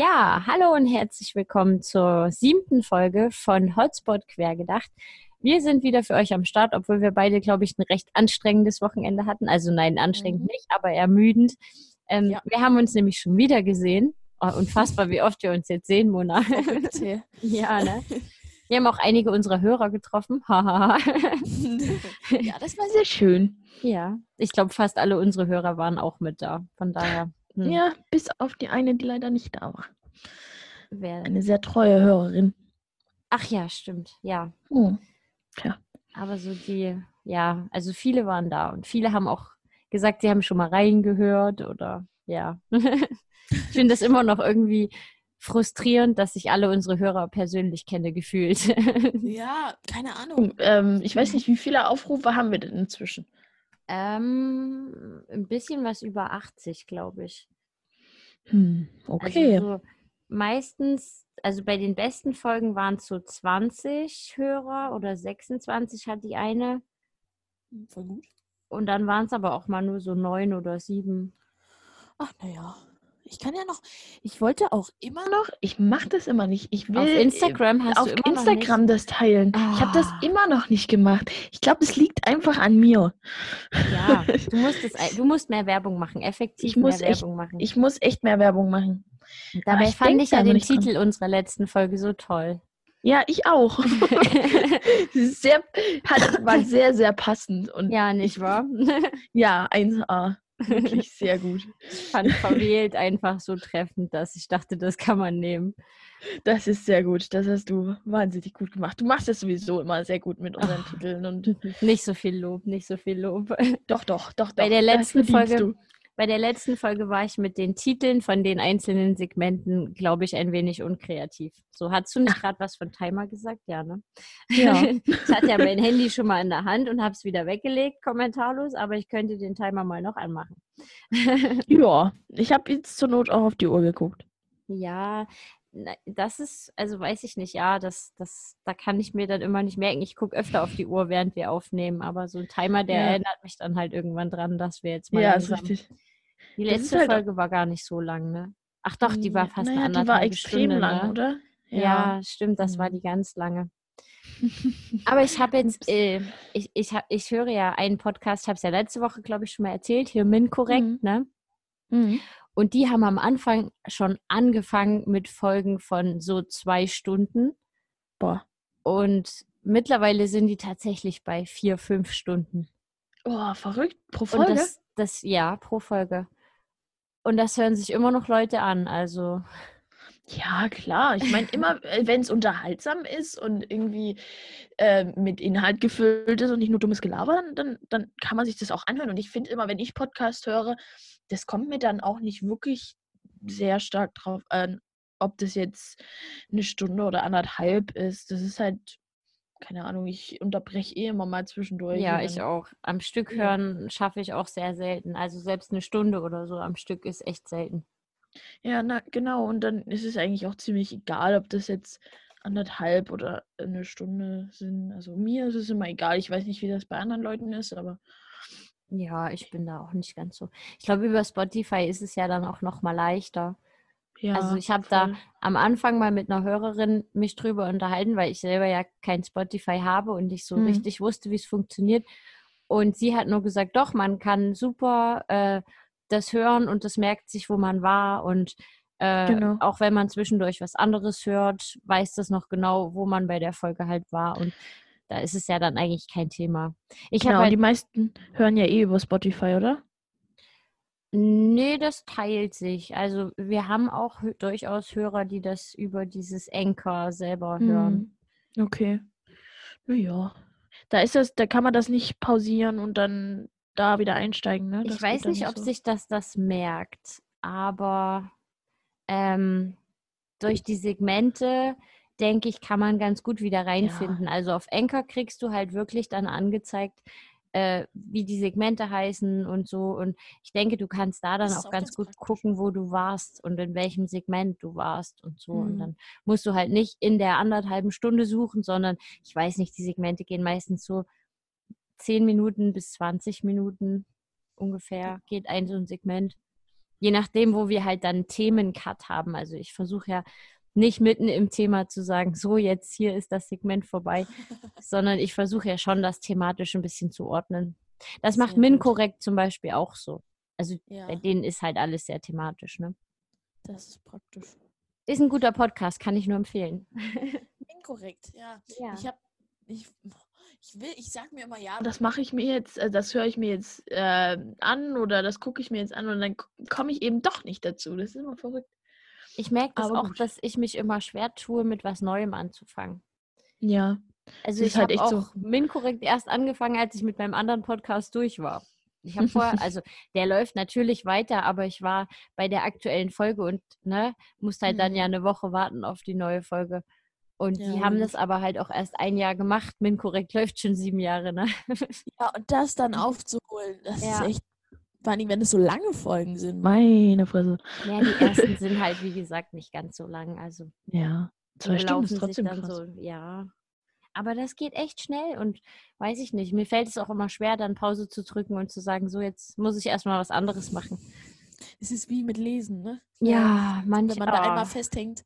Ja, hallo und herzlich willkommen zur siebten Folge von Hotspot Quergedacht. Wir sind wieder für euch am Start, obwohl wir beide, glaube ich, ein recht anstrengendes Wochenende hatten. Also nein, anstrengend mhm. nicht, aber ermüdend. Ähm, ja. Wir haben uns nämlich schon wieder gesehen. Oh, unfassbar, wie oft wir uns jetzt sehen, Mona. ja, ne? Wir haben auch einige unserer Hörer getroffen. ja, das war sehr schön. Ja, ich glaube, fast alle unsere Hörer waren auch mit da. Von daher. Hm. Ja, bis auf die eine, die leider nicht da war. Wer? Eine sehr treue Hörerin. Ach ja, stimmt. Ja. Hm. Ja. Aber so die, ja, also viele waren da und viele haben auch gesagt, sie haben schon mal reingehört oder ja. ich finde das immer noch irgendwie frustrierend, dass ich alle unsere Hörer persönlich kenne, gefühlt. ja, keine Ahnung. Ähm, ich weiß nicht, wie viele Aufrufe haben wir denn inzwischen? Ähm, ein bisschen was über 80, glaube ich. Hm, also okay. Also so meistens, also bei den besten Folgen waren es so 20 Hörer oder 26 hat die eine. Voll gut. Und dann waren es aber auch mal nur so neun oder sieben. Ach, naja. Ich kann ja noch, ich wollte auch immer noch, ich mache das immer nicht. Ich will auf Instagram hast auf du immer Instagram das teilen. Ah. Ich habe das immer noch nicht gemacht. Ich glaube, es liegt einfach an mir. Ja, du musst es, du musst mehr Werbung machen, effektiv ich muss mehr echt, Werbung machen. Ich muss echt mehr Werbung machen. Dabei ich fand ich ja den Titel dran. unserer letzten Folge so toll. Ja, ich auch. sehr, hat, war sehr, sehr passend. Und ja, nicht wahr? ja, 1A. Wirklich sehr gut. Ich fand verwählt einfach so treffend, dass ich dachte, das kann man nehmen. Das ist sehr gut. Das hast du wahnsinnig gut gemacht. Du machst es sowieso immer sehr gut mit unseren Ach, Titeln und nicht so viel Lob, nicht so viel Lob. Doch, doch, doch. Bei der letzten Folge, du. Bei der letzten Folge war ich mit den Titeln von den einzelnen Segmenten, glaube ich, ein wenig unkreativ. So, hast du nicht gerade was von Timer gesagt? Ja, ne? Ja. ich hatte ja mein Handy schon mal in der Hand und habe es wieder weggelegt, kommentarlos, aber ich könnte den Timer mal noch anmachen. ja, ich habe jetzt zur Not auch auf die Uhr geguckt. Ja, das ist, also weiß ich nicht, ja, das, das, da kann ich mir dann immer nicht merken. Ich gucke öfter auf die Uhr, während wir aufnehmen, aber so ein Timer, der ja. erinnert mich dann halt irgendwann dran, dass wir jetzt mal ja, ist richtig. Die letzte halt Folge war gar nicht so lang, ne? Ach doch, die war fast naja, anderthalb Die war extrem Stunde, lang, ne? oder? Ja. ja, stimmt, das war mhm. die ganz lange. Aber ich habe jetzt, äh, ich, ich, hab, ich höre ja einen Podcast, habe es ja letzte Woche, glaube ich, schon mal erzählt, hier Min korrekt, mhm. ne? Mhm. Und die haben am Anfang schon angefangen mit Folgen von so zwei Stunden. Boah. Und mittlerweile sind die tatsächlich bei vier, fünf Stunden. Oh, verrückt. Pro Folge? Das, das, ja, pro Folge. Und das hören sich immer noch Leute an, also. Ja, klar. Ich meine, immer, äh, wenn es unterhaltsam ist und irgendwie äh, mit Inhalt gefüllt ist und nicht nur dummes Gelaber, dann, dann kann man sich das auch anhören. Und ich finde immer, wenn ich Podcast höre, das kommt mir dann auch nicht wirklich sehr stark drauf an, ob das jetzt eine Stunde oder anderthalb ist. Das ist halt keine Ahnung, ich unterbreche eh immer mal zwischendurch. Ja, ich auch. Am Stück hören ja. schaffe ich auch sehr selten. Also selbst eine Stunde oder so am Stück ist echt selten. Ja, na genau. Und dann ist es eigentlich auch ziemlich egal, ob das jetzt anderthalb oder eine Stunde sind. Also mir ist es immer egal. Ich weiß nicht, wie das bei anderen Leuten ist, aber. Ja, ich bin da auch nicht ganz so. Ich glaube, über Spotify ist es ja dann auch noch mal leichter. Ja, also ich habe da am Anfang mal mit einer Hörerin mich drüber unterhalten, weil ich selber ja kein Spotify habe und ich so mhm. richtig wusste, wie es funktioniert. Und sie hat nur gesagt, doch, man kann super äh, das hören und das merkt sich, wo man war. Und äh, genau. auch wenn man zwischendurch was anderes hört, weiß das noch genau, wo man bei der Folge halt war. Und da ist es ja dann eigentlich kein Thema. Ich genau, halt, die meisten hören ja eh über Spotify, oder? Nee, das teilt sich. Also wir haben auch durchaus Hörer, die das über dieses Anchor selber hören. Hm. Okay. Naja. Da ist das, da kann man das nicht pausieren und dann da wieder einsteigen, ne? Das ich weiß nicht, ob so. sich das das merkt, aber ähm, durch die Segmente denke ich, kann man ganz gut wieder reinfinden. Ja. Also auf Anchor kriegst du halt wirklich dann angezeigt, äh, wie die Segmente heißen und so. Und ich denke, du kannst da dann auch, auch, ganz gut gucken, wo du warst und in welchem Segment du warst und so. Mhm. Und dann musst du halt nicht in der anderthalben Stunde suchen, sondern ich weiß nicht, die Segmente gehen meistens so 10 Minuten bis 20 Minuten ungefähr, geht ein so ein Segment. je nachdem, wo wir halt dann Themencut haben. Also ich versuche ja nicht mitten im Thema zu sagen, so jetzt hier ist das Segment vorbei, sondern ich versuche ja schon, das thematisch ein bisschen zu ordnen. Das sehr macht MinCorrect zum Beispiel auch so. Also ja. bei denen ist halt alles sehr thematisch, ne? Das ist praktisch. Ist ein guter Podcast, kann ich nur empfehlen. Inkorrekt, ja. ja. Ich habe, ich, ich will, ich sag mir immer, ja, das mache ich mir jetzt, äh, das höre ich mir jetzt äh, an oder das gucke ich mir jetzt an und dann komme ich eben doch nicht dazu. Das ist immer verrückt. Ich merke das auch, gut. dass ich mich immer schwer tue, mit was Neuem anzufangen. Ja. Also ich halt habe auch so. Minkorrekt erst angefangen, als ich mit meinem anderen Podcast durch war. Ich habe vorher, also der läuft natürlich weiter, aber ich war bei der aktuellen Folge und ne, musste halt mhm. dann ja eine Woche warten auf die neue Folge. Und ja, die haben das aber halt auch erst ein Jahr gemacht. Minkorrekt läuft schon sieben Jahre, ne? Ja, und das dann aufzuholen, das ja. ist echt. Vor allem, wenn es so lange Folgen sind, meine Fresse. Ja, die ersten sind halt, wie gesagt, nicht ganz so lang. Also ja, zwei Stunden ist trotzdem dann krass. so, ja. Aber das geht echt schnell und weiß ich nicht. Mir fällt es auch immer schwer, dann Pause zu drücken und zu sagen, so jetzt muss ich erstmal was anderes machen. Es ist wie mit Lesen, ne? Ja, manchmal. Wenn man da einmal festhängt.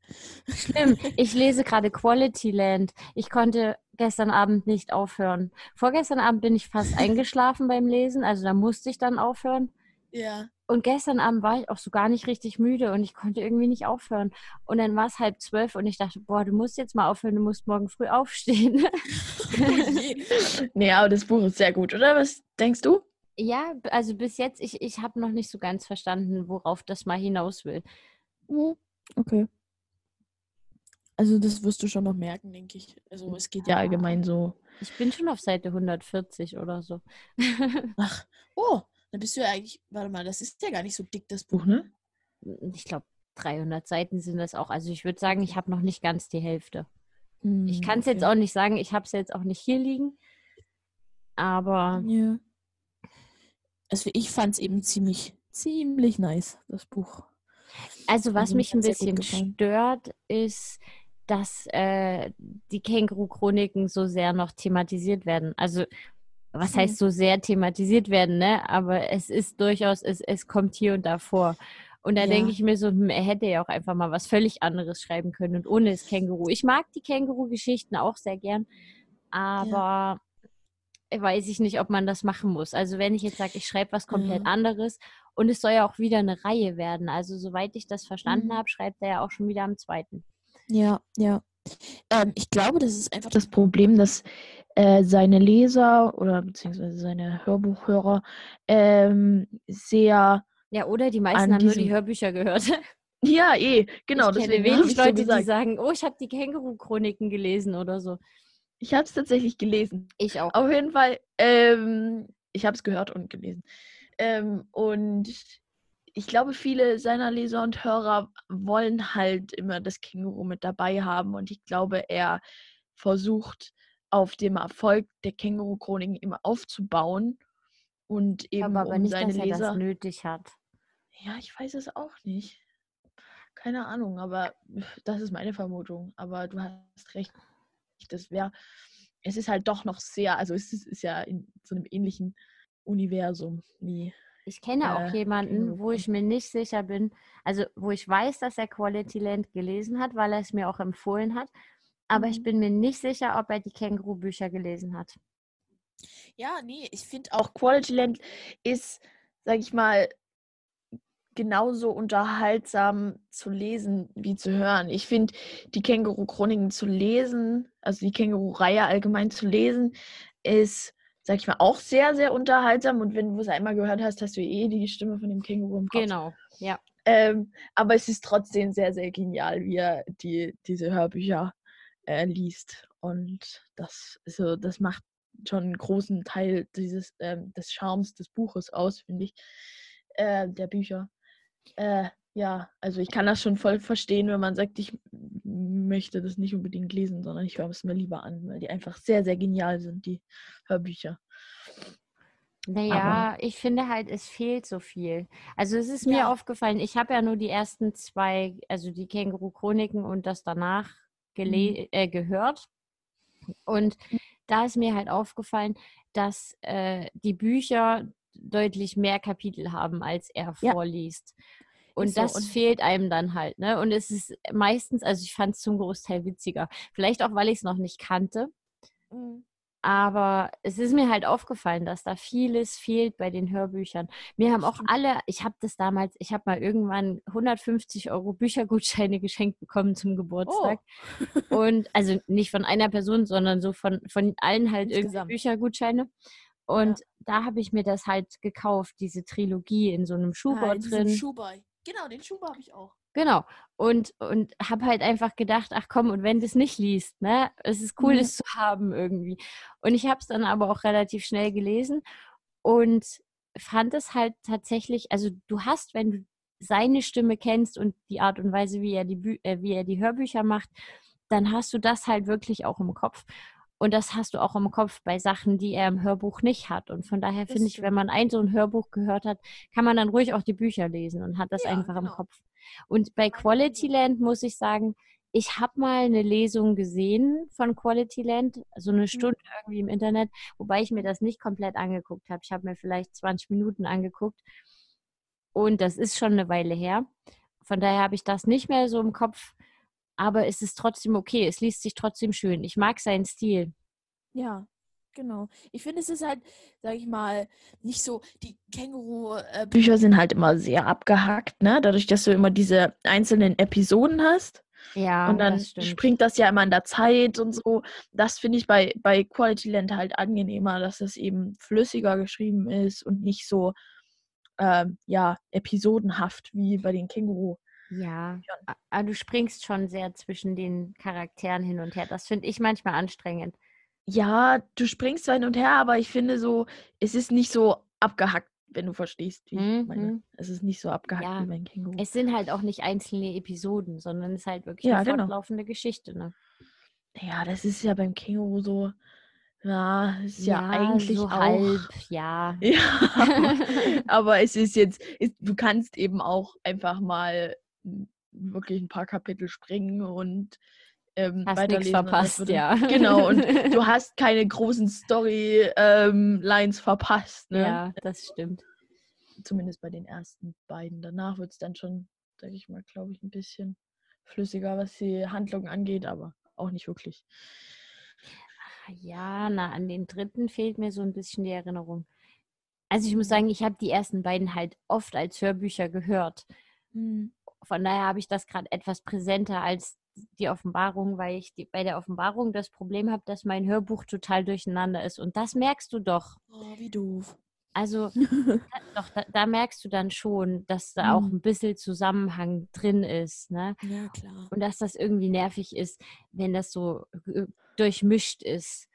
Schlimm. Ich lese gerade Quality Land. Ich konnte gestern Abend nicht aufhören. Vorgestern Abend bin ich fast eingeschlafen beim Lesen, also da musste ich dann aufhören. Ja. Und gestern Abend war ich auch so gar nicht richtig müde und ich konnte irgendwie nicht aufhören. Und dann war es halb zwölf und ich dachte, boah, du musst jetzt mal aufhören, du musst morgen früh aufstehen. nee, aber das Buch ist sehr gut, oder? Was denkst du? Ja, also bis jetzt, ich, ich habe noch nicht so ganz verstanden, worauf das mal hinaus will. Mhm. Okay. Also das wirst du schon noch merken, denke ich. Also es geht ja allgemein so. Ich bin schon auf Seite 140 oder so. Ach, oh, dann bist du ja eigentlich, warte mal, das ist ja gar nicht so dick, das Buch, ne? Ich glaube, 300 Seiten sind das auch. Also ich würde sagen, ich habe noch nicht ganz die Hälfte. Hm, ich kann es okay. jetzt auch nicht sagen, ich habe es jetzt auch nicht hier liegen. Aber ja. Also ich fand es eben ziemlich, ziemlich nice, das Buch. Also was mich ein bisschen stört, ist, dass äh, die Känguru-Chroniken so sehr noch thematisiert werden. Also was heißt so sehr thematisiert werden, ne? Aber es ist durchaus, es, es kommt hier und da vor. Und da ja. denke ich mir so, hm, er hätte ja auch einfach mal was völlig anderes schreiben können und ohne das Känguru. Ich mag die Känguru-Geschichten auch sehr gern, aber ja. Weiß ich nicht, ob man das machen muss. Also wenn ich jetzt sage, ich schreibe was komplett ja. anderes und es soll ja auch wieder eine Reihe werden. Also soweit ich das verstanden mhm. habe, schreibt er ja auch schon wieder am zweiten. Ja, ja. Ähm, ich glaube, das ist einfach das Problem, dass äh, seine Leser oder beziehungsweise seine Hörbuchhörer ähm, sehr. Ja, oder die meisten haben nur die Hörbücher gehört. Ja, eh, genau. Ich kenne wenig Leute, so die sagen, oh, ich habe die Känguru-Chroniken gelesen oder so. Ich habe es tatsächlich gelesen. Ich auch. Auf jeden Fall, ähm, ich habe es gehört und gelesen. Ähm, und ich glaube, viele seiner Leser und Hörer wollen halt immer das Känguru mit dabei haben. Und ich glaube, er versucht auf dem Erfolg der Känguru-Chroniken immer aufzubauen und eben aber, aber um nicht, seine dass Leser. Er das nötig hat. Ja, ich weiß es auch nicht. Keine Ahnung, aber das ist meine Vermutung. Aber du hast recht. Das wäre, es ist halt doch noch sehr, also es ist, ist ja in so einem ähnlichen Universum wie. Ich kenne äh, auch jemanden, wo ich mir nicht sicher bin, also wo ich weiß, dass er Quality Land gelesen hat, weil er es mir auch empfohlen hat aber ich mhm. bin mir nicht sicher, ob er die Känguru-Bücher gelesen hat. Ja, nee, ich finde auch Quality Land ist, sag ich mal, genauso unterhaltsam zu lesen wie zu hören. Ich finde, die Känguru-Chroniken zu lesen, also die Känguru-Reihe allgemein zu lesen, ist, sag ich mal, auch sehr, sehr unterhaltsam. Und wenn du es einmal gehört hast, hast du eh die Stimme von dem Känguru im Kopf. Genau, ja. Ähm, aber es ist trotzdem sehr, sehr genial, wie er die, diese Hörbücher äh, liest. Und das, also, das macht schon einen großen Teil dieses, ähm, des Charmes des Buches aus, finde ich, äh, der Bücher. Äh, ja, also ich kann das schon voll verstehen, wenn man sagt, ich möchte das nicht unbedingt lesen, sondern ich höre es mir lieber an, weil die einfach sehr, sehr genial sind, die Hörbücher. Naja, Aber ich finde halt, es fehlt so viel. Also es ist mir ja. aufgefallen, ich habe ja nur die ersten zwei, also die Känguru-Chroniken und das danach mhm. äh, gehört. Und da ist mir halt aufgefallen, dass äh, die Bücher deutlich mehr Kapitel haben, als er ja. vorliest. Und so. das und fehlt einem dann halt, ne? Und es ist meistens, also ich fand es zum Großteil witziger. Vielleicht auch, weil ich es noch nicht kannte. Mhm. Aber es ist mir halt aufgefallen, dass da vieles fehlt bei den Hörbüchern. Mir haben auch alle, ich habe das damals, ich habe mal irgendwann 150 Euro Büchergutscheine geschenkt bekommen zum Geburtstag. Oh. Und also nicht von einer Person, sondern so von, von allen halt irgendwie Büchergutscheine. Und ja. da habe ich mir das halt gekauft, diese Trilogie in so einem Schuhbau ah, drin. Schuhbau. Genau, den Schuhbau habe ich auch. Genau. Und, und habe halt einfach gedacht, ach komm, und wenn du es nicht liest, ne? Es ist cool, mhm. es zu haben irgendwie. Und ich habe es dann aber auch relativ schnell gelesen und fand es halt tatsächlich, also du hast, wenn du seine Stimme kennst und die Art und Weise, wie er die, Bü äh, wie er die Hörbücher macht, dann hast du das halt wirklich auch im Kopf. Und das hast du auch im Kopf bei Sachen, die er im Hörbuch nicht hat. Und von daher finde ich, wenn man ein so ein Hörbuch gehört hat, kann man dann ruhig auch die Bücher lesen und hat das ja, einfach genau. im Kopf. Und bei Quality Land muss ich sagen, ich habe mal eine Lesung gesehen von Quality Land, so eine mhm. Stunde irgendwie im Internet, wobei ich mir das nicht komplett angeguckt habe. Ich habe mir vielleicht 20 Minuten angeguckt und das ist schon eine Weile her. Von daher habe ich das nicht mehr so im Kopf, aber es ist trotzdem okay. Es liest sich trotzdem schön. Ich mag seinen Stil. Ja, Genau. Ich finde, es ist halt, sag ich mal, nicht so, die Känguru-Bücher sind halt immer sehr abgehackt, ne? Dadurch, dass du immer diese einzelnen Episoden hast. Ja. Und dann das springt das ja immer in der Zeit und so. Das finde ich bei, bei Quality Land halt angenehmer, dass es eben flüssiger geschrieben ist und nicht so, ähm, ja, episodenhaft wie bei den Känguru. Ja, aber du springst schon sehr zwischen den Charakteren hin und her. Das finde ich manchmal anstrengend ja, du springst zwar hin und her, aber ich finde so, es ist nicht so abgehackt, wenn du verstehst, wie mhm. ich meine. Es ist nicht so abgehackt ja. wie beim Känguru. Es sind halt auch nicht einzelne Episoden, sondern es ist halt wirklich ja, eine genau. fortlaufende Geschichte, ne? Ja, das ist ja beim Känguru so. Ja, ist ja, ja eigentlich so auch. Halb, ja. ja. aber es ist jetzt, ist, du kannst eben auch einfach mal wirklich ein paar Kapitel springen und ähm, hast nichts verpasst, ja. Genau, und du hast keine großen Storylines ähm, verpasst. Ne? Ja, das stimmt. Zumindest bei den ersten beiden. Danach wird es dann schon, sag ich mal, glaube ich, ein bisschen flüssiger, was die Handlung angeht, aber auch nicht wirklich. Ah, ja, na, an den dritten fehlt mir so ein bisschen die Erinnerung. Also ich muss sagen, ich habe die ersten beiden halt oft als Hörbücher gehört. Mhm. Von daher habe ich das gerade etwas präsenter als die Offenbarung, weil ich die, bei der Offenbarung das Problem habe, dass mein Hörbuch total durcheinander ist. Und das merkst du doch. Oh, wie doof. Also, doch, da, da, merkst du dann schon, dass da mhm. auch ein bisschen Zusammenhang drin ist. Ne? Ja, klar. Und dass das irgendwie nervig ist, wenn das so durchmischt ist.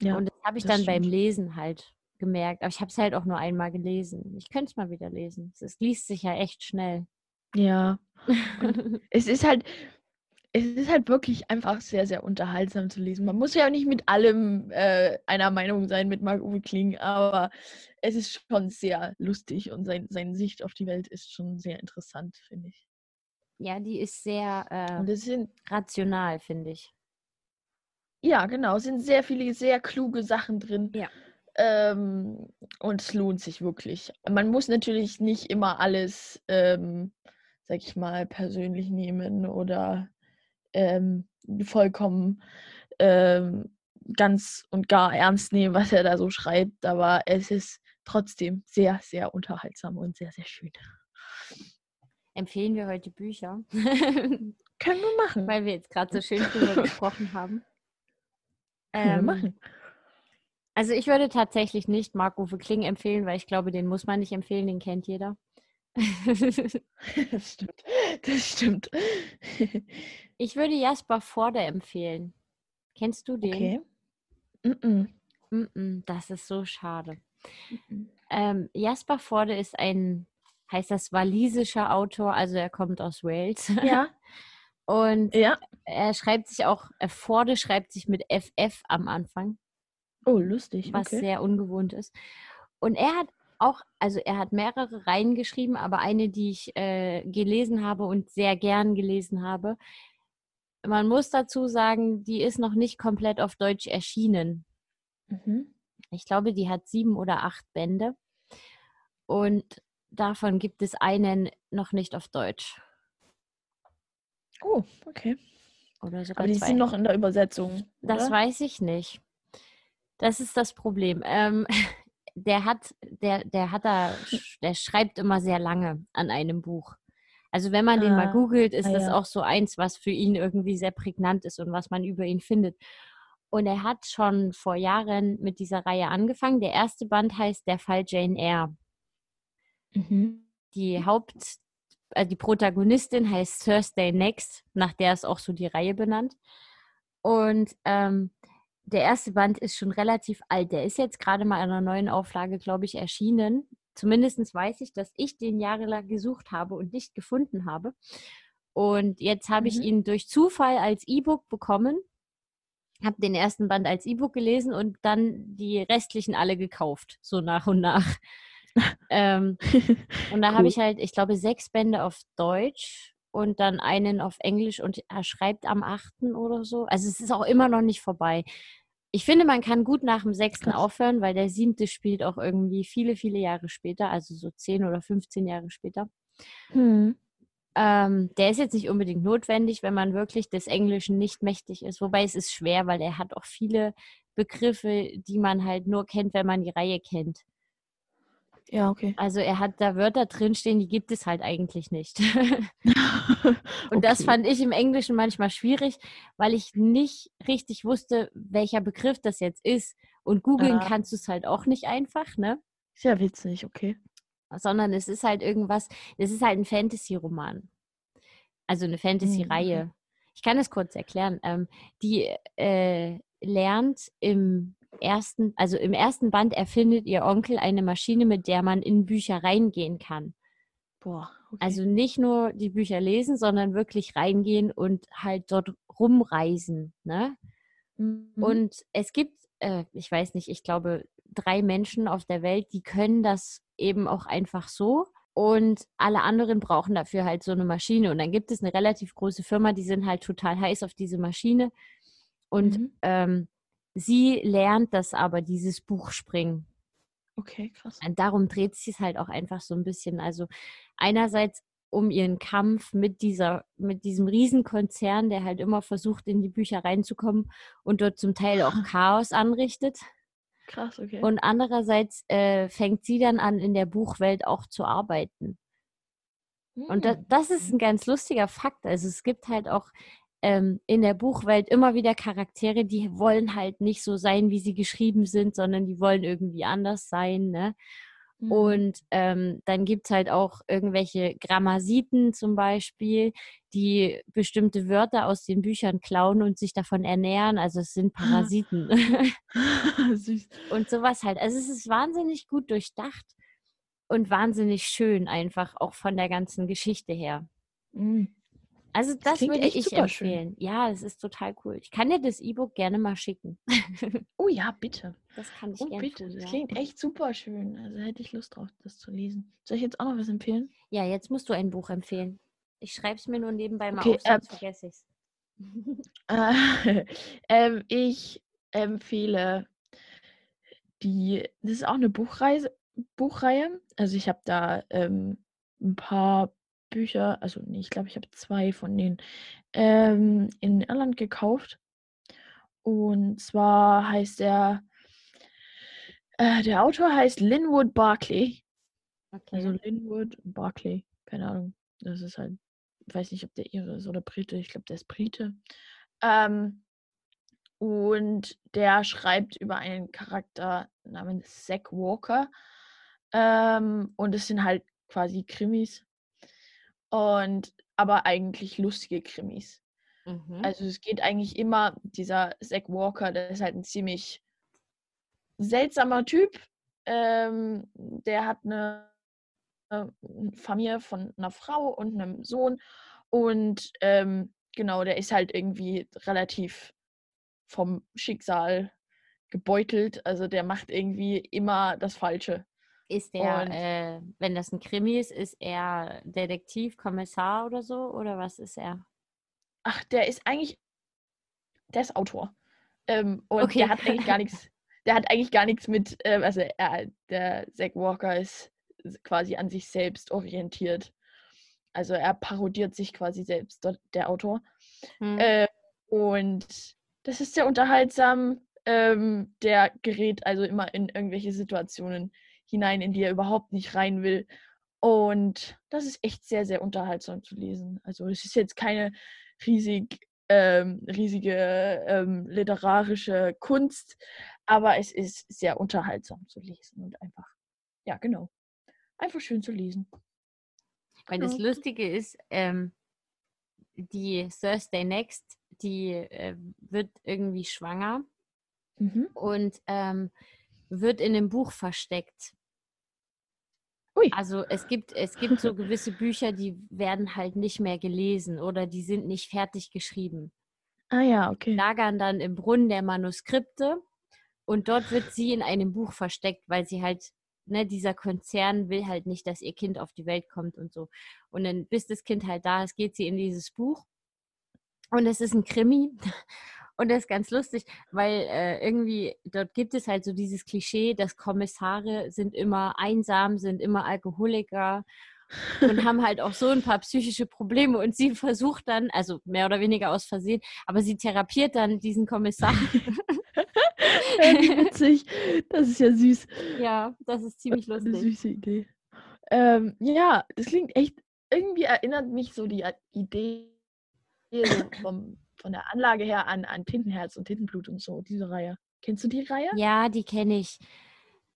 Ja, und das habe ich das dann stimmt. beim Lesen halt gemerkt. Aber ich habe es halt auch nur einmal gelesen. Ich könnte es mal wieder lesen. Es liest sich ja echt schnell. Ja. es ist halt, es ist halt wirklich einfach sehr, sehr unterhaltsam zu lesen. Man muss ja auch nicht mit allem äh, einer Meinung sein mit Marc-Uwe Kling, aber es ist schon sehr lustig und sein, seine Sicht auf die Welt ist schon sehr interessant, finde ich. Ja, die ist sehr äh, sind, rational, finde ich. Ja, genau. Es sind sehr viele sehr kluge Sachen drin. Ja. Ähm, und es lohnt sich wirklich. Man muss natürlich nicht immer alles, ähm, sag ich mal, persönlich nehmen oder ähm, vollkommen ähm, ganz und gar ernst nehmen, was er da so schreibt, aber es ist trotzdem sehr, sehr unterhaltsam und sehr, sehr schön. Empfehlen wir heute Bücher? Können wir machen. Weil wir jetzt gerade so schön drüber gesprochen haben. Können ähm, wir machen. Also ich würde tatsächlich nicht Marc-Uwe Kling empfehlen, weil ich glaube, den muss man nicht empfehlen, den kennt jeder. das stimmt. Das stimmt. Ich würde Jasper Forde empfehlen. Kennst du den? Okay. Mm -mm. Mm -mm, das ist so schade. Ähm, Jasper Forde ist ein, heißt das, walisischer Autor, also er kommt aus Wales. Ja. Und ja. er schreibt sich auch, äh, Forde schreibt sich mit FF am Anfang. Oh, lustig. Was okay. sehr ungewohnt ist. Und er hat auch, also er hat mehrere Reihen geschrieben, aber eine, die ich äh, gelesen habe und sehr gern gelesen habe. Man muss dazu sagen, die ist noch nicht komplett auf Deutsch erschienen. Mhm. Ich glaube, die hat sieben oder acht Bände. und davon gibt es einen noch nicht auf Deutsch. Oh, okay. Oder sogar Aber die zwei. sind noch in der Übersetzung. Oder? Das weiß ich nicht. Das ist das Problem. Ähm, der hat, der, der hat da, der schreibt immer sehr lange an einem Buch. Also wenn man ah, den mal ah, googelt, ist ah, das ja. auch so eins, was für ihn irgendwie sehr prägnant ist und was man über ihn findet. Und er hat schon vor Jahren mit dieser Reihe angefangen. Der erste Band heißt Der Fall Jane Eyre. Mhm. Die Haupt, also die Protagonistin heißt Thursday Next, nach der ist auch so die Reihe benannt. Und ähm, der erste Band ist schon relativ alt. Der ist jetzt gerade mal in einer neuen Auflage, glaube ich, erschienen. Zumindest weiß ich, dass ich den jahrelang gesucht habe und nicht gefunden habe. Und jetzt habe mhm. ich ihn durch Zufall als E-Book bekommen habe den ersten Band als E-Book gelesen und dann die restlichen alle gekauft, so nach und nach. ähm, und da cool. habe ich halt, ich glaube, sechs Bände auf Deutsch und dann einen auf Englisch und er schreibt am 8. oder so. Also es ist auch immer noch nicht vorbei. Ich finde, man kann gut nach dem sechsten aufhören, weil der siebte spielt auch irgendwie viele, viele Jahre später, also so zehn oder 15 Jahre später. Hm. Ähm, der ist jetzt nicht unbedingt notwendig, wenn man wirklich des Englischen nicht mächtig ist. Wobei es ist schwer, weil er hat auch viele Begriffe, die man halt nur kennt, wenn man die Reihe kennt. Ja, okay. Also er hat da Wörter drinstehen, die gibt es halt eigentlich nicht. und okay. das fand ich im Englischen manchmal schwierig, weil ich nicht richtig wusste, welcher Begriff das jetzt ist. Und googeln ja. kannst du es halt auch nicht einfach, ne? Sehr witzig, okay sondern es ist halt irgendwas, es ist halt ein Fantasy-Roman. Also eine Fantasy-Reihe. Mhm. Ich kann es kurz erklären. Ähm, die äh, lernt im ersten, also im ersten Band erfindet ihr Onkel eine Maschine, mit der man in Bücher reingehen kann. Boah, okay. Also nicht nur die Bücher lesen, sondern wirklich reingehen und halt dort rumreisen. Ne? Mhm. Und es gibt, äh, ich weiß nicht, ich glaube, drei Menschen auf der Welt, die können das eben auch einfach so. Und alle anderen brauchen dafür halt so eine Maschine. Und dann gibt es eine relativ große Firma, die sind halt total heiß auf diese Maschine. Und mhm. ähm, sie lernt das aber, dieses Buch springen. Okay, krass. Und darum dreht sie es halt auch einfach so ein bisschen. Also einerseits um ihren Kampf mit dieser, mit diesem Riesenkonzern, der halt immer versucht, in die Bücher reinzukommen und dort zum Teil auch Chaos anrichtet. Krass, okay. Und andererseits äh, fängt sie dann an, in der Buchwelt auch zu arbeiten. Mhm. Und da, hm, das ist ein ganz lustiger Fakt. Also es gibt halt auch ähm, in der Buchwelt immer wieder Charaktere, die wollen halt nicht so sein, wie sie geschrieben sind, sondern die wollen irgendwie anders sein. Ne? Mhm. Und ähm, dann gibt es halt auch irgendwelche Grammasiten zum Beispiel, die bestimmte Wörter aus den Büchern klauen und sich davon ernähren. Also es sind Parasiten. Süß. Und sowas halt. Also es ist wahnsinnig gut durchdacht und wahnsinnig schön einfach, auch von der ganzen Geschichte her. Mhm. Also das, das würde ich empfehlen. Schön. Ja, es ist total cool. Ich kann dir das E-Book gerne mal schicken. oh ja, bitte. Das kann ich oh, gerne bitte. Tun, das ja. klingt echt super schön. Also hätte ich Lust drauf, das zu lesen. Soll ich jetzt auch noch was empfehlen? Ja, jetzt musst du ein Buch empfehlen. Ich schreibe es mir nur nebenbei mal okay, auf, sonst äh, vergesse ich es. ähm, ich empfehle die, das ist auch eine Buchreise, Buchreihe. Also ich habe da ähm, ein paar Bücher, also nee, ich glaube, ich habe zwei von denen ähm, in Irland gekauft. Und zwar heißt der, äh, der Autor heißt Linwood Barclay. Okay. Also Linwood Barclay, keine Ahnung. Das ist halt, ich weiß nicht, ob der Ire ist oder Brite. Ich glaube, der ist Brite. Ähm, und der schreibt über einen Charakter namens Zack Walker. Ähm, und es sind halt quasi Krimis. Und aber eigentlich lustige Krimis. Mhm. Also es geht eigentlich immer, dieser Zack Walker, der ist halt ein ziemlich seltsamer Typ. Ähm, der hat eine, eine, Familie von einer Frau und einem Sohn. Und ähm, genau, der ist halt irgendwie relativ vom Schicksal gebeutelt. Also der macht irgendwie immer das Falsche. Ist der, äh, wenn das ein Krimi ist, ist er Detektiv, Kommissar oder so? Oder was ist er? Ach, der ist eigentlich, der ist Autor. Ähm, und okay. der hat eigentlich gar nichts, der hat eigentlich gar nichts mit, äh, also er, der Zack Walker ist quasi an sich selbst orientiert. Also er parodiert sich quasi selbst, der Autor. Hm. Äh, und das ist sehr unterhaltsam. Ähm, der gerät also immer in irgendwelche Situationen hinein, in die er überhaupt nicht rein will. Und das ist echt sehr, sehr unterhaltsam zu lesen. Also es ist jetzt keine riesig, ähm, riesige ähm, literarische Kunst, aber es ist sehr unterhaltsam zu lesen und einfach, ja, genau. Einfach schön zu lesen. Weil genau. das Lustige ist, ähm, die Thursday Next, die äh, wird irgendwie schwanger mhm. und ähm, wird in dem Buch versteckt. Ui. Also es gibt, es gibt so gewisse Bücher, die werden halt nicht mehr gelesen oder die sind nicht fertig geschrieben. Ah ja, okay. Lagern dann im Brunnen der Manuskripte und dort wird sie in einem Buch versteckt, weil sie halt, ne, dieser Konzern will halt nicht, dass ihr Kind auf die Welt kommt und so. Und dann, bis das Kind halt da ist, geht sie in dieses Buch. Und es ist ein Krimi. Und das ist ganz lustig, weil äh, irgendwie dort gibt es halt so dieses Klischee, dass Kommissare sind immer einsam, sind immer Alkoholiker und haben halt auch so ein paar psychische Probleme. Und sie versucht dann, also mehr oder weniger aus Versehen, aber sie therapiert dann diesen Kommissar. wie witzig. Das ist ja süß. Ja, das ist ziemlich lustig. Eine süße Idee. Ähm, ja, das klingt echt, irgendwie erinnert mich so die Idee vom von der Anlage her an, an Tintenherz und Tintenblut und so, diese Reihe. Kennst du die Reihe? Ja, die kenne ich.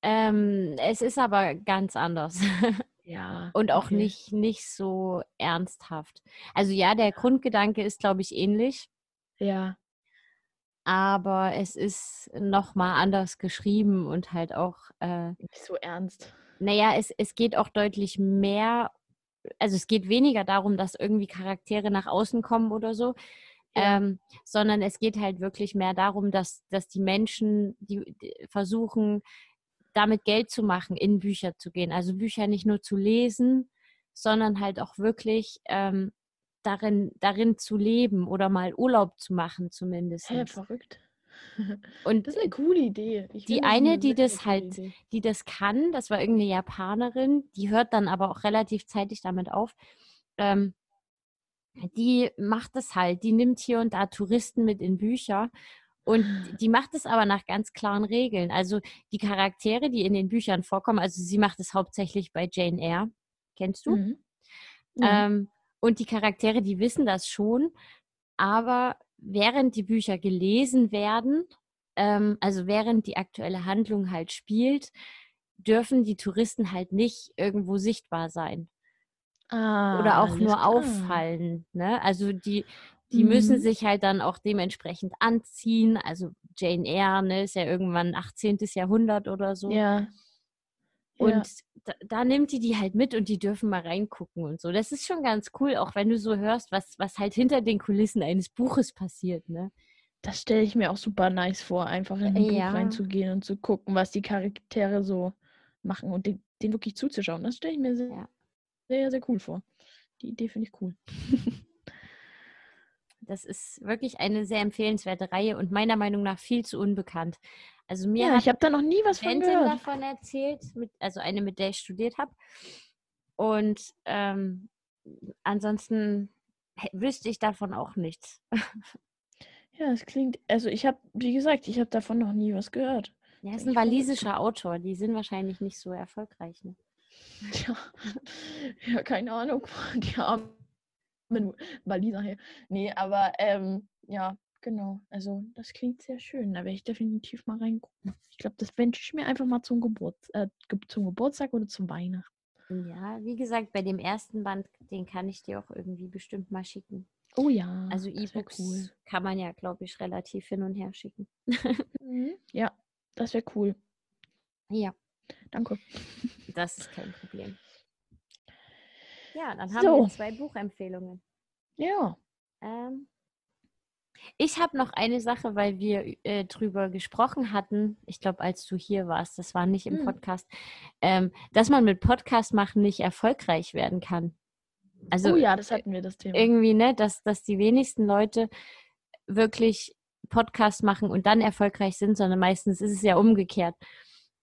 Ähm, es ist aber ganz anders. Ja. und auch okay. nicht, nicht so ernsthaft. Also ja, der Grundgedanke ist, glaube ich, ähnlich. Ja. Aber es ist nochmal anders geschrieben und halt auch. Äh, nicht so ernst. Naja, es, es geht auch deutlich mehr. Also es geht weniger darum, dass irgendwie Charaktere nach außen kommen oder so, ja. Ähm, sondern es geht halt wirklich mehr darum, dass, dass die Menschen die, die versuchen, damit Geld zu machen, in Bücher zu gehen. Also Bücher nicht nur zu lesen, sondern halt auch wirklich ähm, darin, darin zu leben oder mal Urlaub zu machen zumindest. Ja, verrückt. Und das ist eine coole Idee. Ich die eine, die das halt, Idee. die das kann, das war irgendeine Japanerin, die hört dann aber auch relativ zeitig damit auf. Ähm, die macht es halt, die nimmt hier und da Touristen mit in Bücher und ah. die macht es aber nach ganz klaren Regeln. Also die Charaktere, die in den Büchern vorkommen, also sie macht es hauptsächlich bei Jane Eyre, kennst du? Mhm. Mhm. Ähm, und die Charaktere, die wissen das schon, aber während die Bücher gelesen werden, ähm, also während die aktuelle Handlung halt spielt, dürfen die Touristen halt nicht irgendwo sichtbar sein. Ah, oder auch nur klar. auffallen. Ne? Also die, die mhm. müssen sich halt dann auch dementsprechend anziehen. Also Jane Eyre ne, ist ja irgendwann 18. Jahrhundert oder so. Ja. Und ja. Da, da, nimmt die die halt mit und die dürfen mal reingucken und so. Das ist schon ganz cool, auch wenn du so hörst, was, was halt hinter den Kulissen eines Buches passiert. Ne? Das stelle ich mir auch super nice vor, einfach in ein ja. Buch reinzugehen und zu gucken, was die Charaktere so machen und den, den wirklich zuzuschauen. Das stelle ich mir sehr, ja sehr, sehr cool vor. Die Idee finde ich cool. Das ist wirklich eine sehr empfehlenswerte Reihe und meiner Meinung nach viel zu unbekannt. Also mir ja, ich habe da noch nie was von gehört. davon erzählt, mit, also eine, mit der ich studiert habe. Und ähm, ansonsten wüsste ich davon auch nichts. Ja, es klingt, also ich habe, wie gesagt, ich habe davon noch nie was gehört. Ja, ist ein walisischer Autor, die sind wahrscheinlich nicht so erfolgreich. Ne? Tja, ja, keine Ahnung. Die armen Waliser hier. Nee, aber ähm, ja, genau. Also das klingt sehr schön. Da werde ich definitiv mal reingucken. Ich glaube, das wünsche ich mir einfach mal zum, Geburt, äh, zum Geburtstag oder zum Weihnachten. Ja, wie gesagt, bei dem ersten Band, den kann ich dir auch irgendwie bestimmt mal schicken. Oh ja. Also E-Books cool. kann man ja, glaube ich, relativ hin und her schicken. Mhm. ja, das wäre cool. Ja. Danke. Das ist kein Problem. Ja, dann haben so. wir zwei Buchempfehlungen. Ja. Ähm, ich habe noch eine Sache, weil wir äh, drüber gesprochen hatten. Ich glaube, als du hier warst, das war nicht im hm. Podcast, ähm, dass man mit Podcast machen nicht erfolgreich werden kann. Also, oh ja, das hatten wir das Thema. Irgendwie, ne, dass, dass die wenigsten Leute wirklich Podcast machen und dann erfolgreich sind, sondern meistens ist es ja umgekehrt.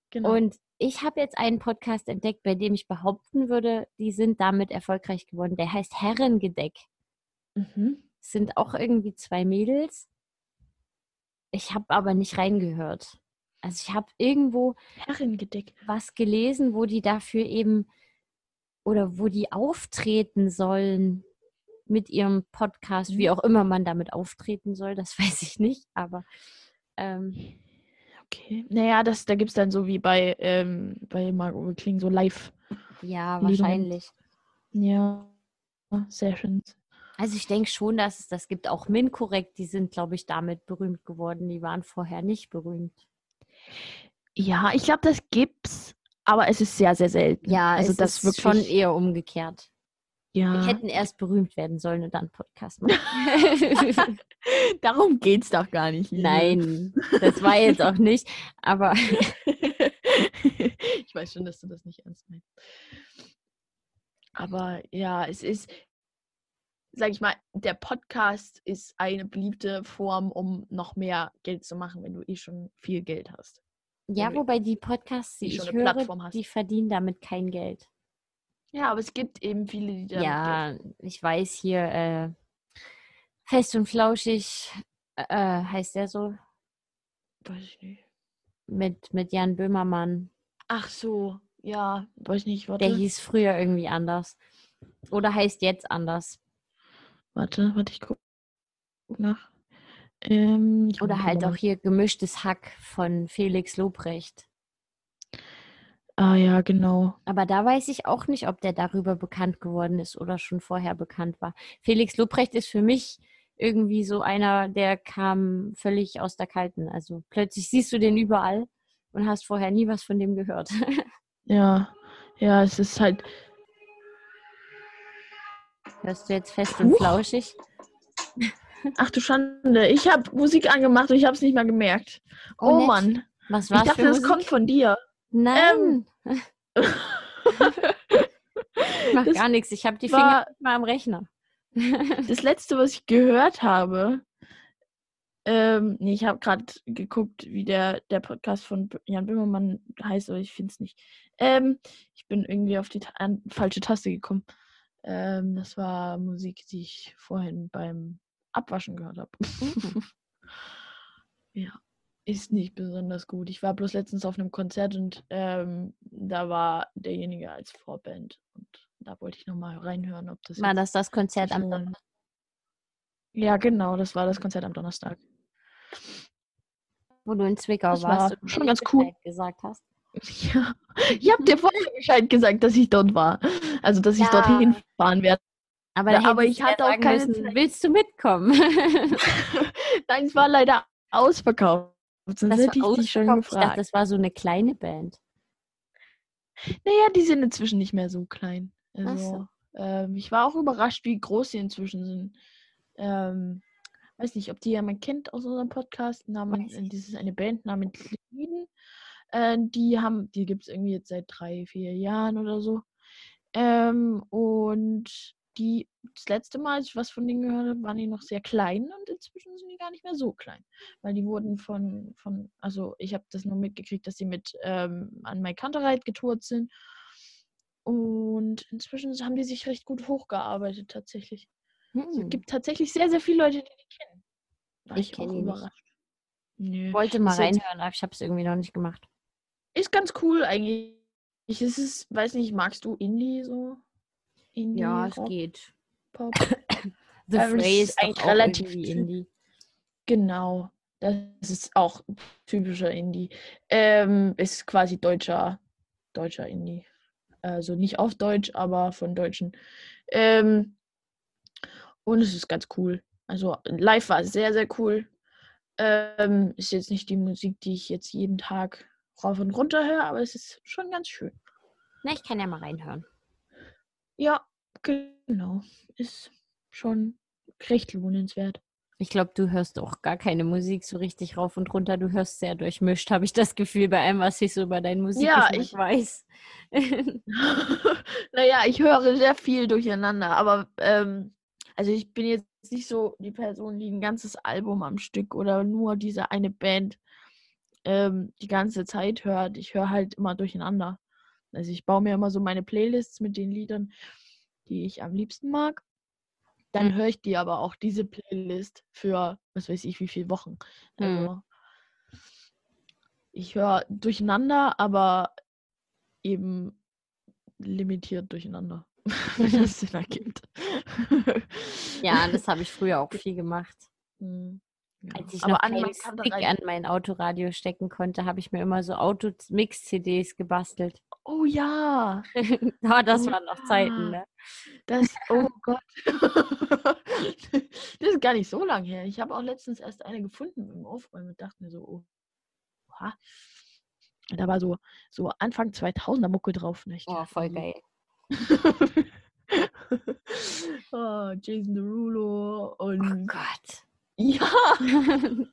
Genau. Und ich habe jetzt einen Podcast entdeckt, bei dem ich behaupten würde, die sind damit erfolgreich geworden. Der heißt Herrengedeck. Mhm. Sind auch irgendwie zwei Mädels. Ich habe aber nicht reingehört. Also ich habe irgendwo Herrengedeck. was gelesen, wo die dafür eben oder wo die auftreten sollen mit ihrem Podcast, mhm. wie auch immer man damit auftreten soll, das weiß ich nicht, aber ähm, okay. Naja, das, da gibt es dann so wie bei, ähm, bei Margot Kling so live. Ja, wahrscheinlich. Ja, schön. Also ich denke schon, dass es das gibt. Auch Minkorrekt, die sind, glaube ich, damit berühmt geworden. Die waren vorher nicht berühmt. Ja, ich glaube, das gibt's, aber es ist sehr, sehr selten. Ja, also es das ist wirklich... schon eher umgekehrt. Ja. Wir hätten erst berühmt werden sollen und dann Podcast machen. Darum geht es doch gar nicht. Nein, das war jetzt auch nicht, aber. ich weiß schon, dass du das nicht ernst meinst. Aber ja, es ist, sag ich mal, der Podcast ist eine beliebte Form, um noch mehr Geld zu machen, wenn du eh schon viel Geld hast. Ja, wobei die Podcasts, die ich höre, die verdienen damit kein Geld. Ja, aber es gibt eben viele, die da. Ja, ich weiß hier, äh, fest und flauschig äh, heißt der so. Weiß ich nicht. Mit, mit Jan Böhmermann. Ach so, ja, weiß nicht. Warte. Der hieß früher irgendwie anders. Oder heißt jetzt anders. Warte, warte, ich gucke nach. Ähm, Oder halt auch hier gemischtes Hack von Felix Lobrecht. Ah ja, genau. Aber da weiß ich auch nicht, ob der darüber bekannt geworden ist oder schon vorher bekannt war. Felix Lobrecht ist für mich irgendwie so einer, der kam völlig aus der Kalten. Also plötzlich siehst du den überall und hast vorher nie was von dem gehört. ja, ja, es ist halt. Hörst du jetzt fest und flauschig? Ach du Schande, ich habe Musik angemacht und ich habe es nicht mal gemerkt. Oh, oh Mann. Was war's ich dachte, das kommt von dir. Nein. Ähm. ich mach das gar nichts. Ich habe die Finger mal am Rechner. das letzte, was ich gehört habe, ähm, nee, ich habe gerade geguckt, wie der, der Podcast von Jan Böhmermann heißt, aber ich finde es nicht. Ähm, ich bin irgendwie auf die ta falsche Taste gekommen. Ähm, das war Musik, die ich vorhin beim Abwaschen gehört habe. Mhm. ja ist nicht besonders gut. Ich war bloß letztens auf einem Konzert und ähm, da war derjenige als Vorband und da wollte ich nochmal reinhören, ob das. War das das Konzert am Donnerstag? Ja, genau, das war das Konzert am Donnerstag. Wo du in Zwickau das warst war und schon ganz cool gesagt hast. Ja, ich habe dir vorher Bescheid gesagt, dass ich dort war. Also, dass ich ja. dorthin fahren werde. Aber, ja, aber ich hatte auch keine müssen, Willst du mitkommen? Nein, es war leider ausverkauft. Sonst das hätte ich dich schon gefragt. Ich dachte, das war so eine kleine Band. Naja, die sind inzwischen nicht mehr so klein. Also, so. ähm, ich war auch überrascht, wie groß sie inzwischen sind. Ähm, weiß nicht, ob die ja man kennt aus unserem Podcast. Namen, das ist eine Band namens Lieden. Äh, die haben, die gibt es irgendwie jetzt seit drei, vier Jahren oder so. Ähm, und die, das letzte Mal, als ich was von denen gehört habe, waren die noch sehr klein und inzwischen sind die gar nicht mehr so klein. Weil die wurden von, von also ich habe das nur mitgekriegt, dass sie mit ähm, an My Kantereit getourt sind. Und inzwischen haben die sich recht gut hochgearbeitet tatsächlich. Hm. Also, es gibt tatsächlich sehr, sehr viele Leute, die die kennen. War ich, ich kenne überrascht. Nö. Wollte mal reinhören, aber ich habe es irgendwie noch nicht gemacht. Ist ganz cool eigentlich. Ich ist es, weiß nicht, magst du Indie so? Indie. Ja, es geht. Pop. The ähm, Phrase ist eigentlich relativ Indie. Genau. Das ist auch typischer Indie. Ähm, ist quasi deutscher, deutscher Indie. Also nicht auf Deutsch, aber von Deutschen. Ähm, und es ist ganz cool. Also live war sehr, sehr cool. Ähm, ist jetzt nicht die Musik, die ich jetzt jeden Tag rauf und runter höre, aber es ist schon ganz schön. Na, ich kann ja mal reinhören. Ja, genau. Ist schon recht lohnenswert. Ich glaube, du hörst auch gar keine Musik so richtig rauf und runter. Du hörst sehr durchmischt, habe ich das Gefühl, bei allem, was ich so über deine Musik ja, ich weiß. naja, ich höre sehr viel durcheinander, aber ähm, also ich bin jetzt nicht so die Person, die ein ganzes Album am Stück oder nur diese eine Band ähm, die ganze Zeit hört. Ich höre halt immer durcheinander. Also ich baue mir immer so meine Playlists mit den Liedern, die ich am liebsten mag. Dann mhm. höre ich die aber auch diese Playlist für, was weiß ich, wie viele Wochen. Also mhm. ich höre durcheinander, aber eben limitiert durcheinander, wenn das Sinn ergibt. ja, das habe ich früher auch viel gemacht. Mhm. Ja. Als ich noch keinen Stick an mein Autoradio stecken konnte, habe ich mir immer so Auto-Mix-CDs gebastelt. Oh ja. oh, das oh, waren noch Zeiten, ne? Das, oh Gott. das ist gar nicht so lang her. Ich habe auch letztens erst eine gefunden im Aufräumen und dachte mir so, oh, oha. Da war so, so Anfang 2000er Mucke drauf. Ne? Oh, voll geil. oh, Jason Derulo und. Oh Gott. Ja.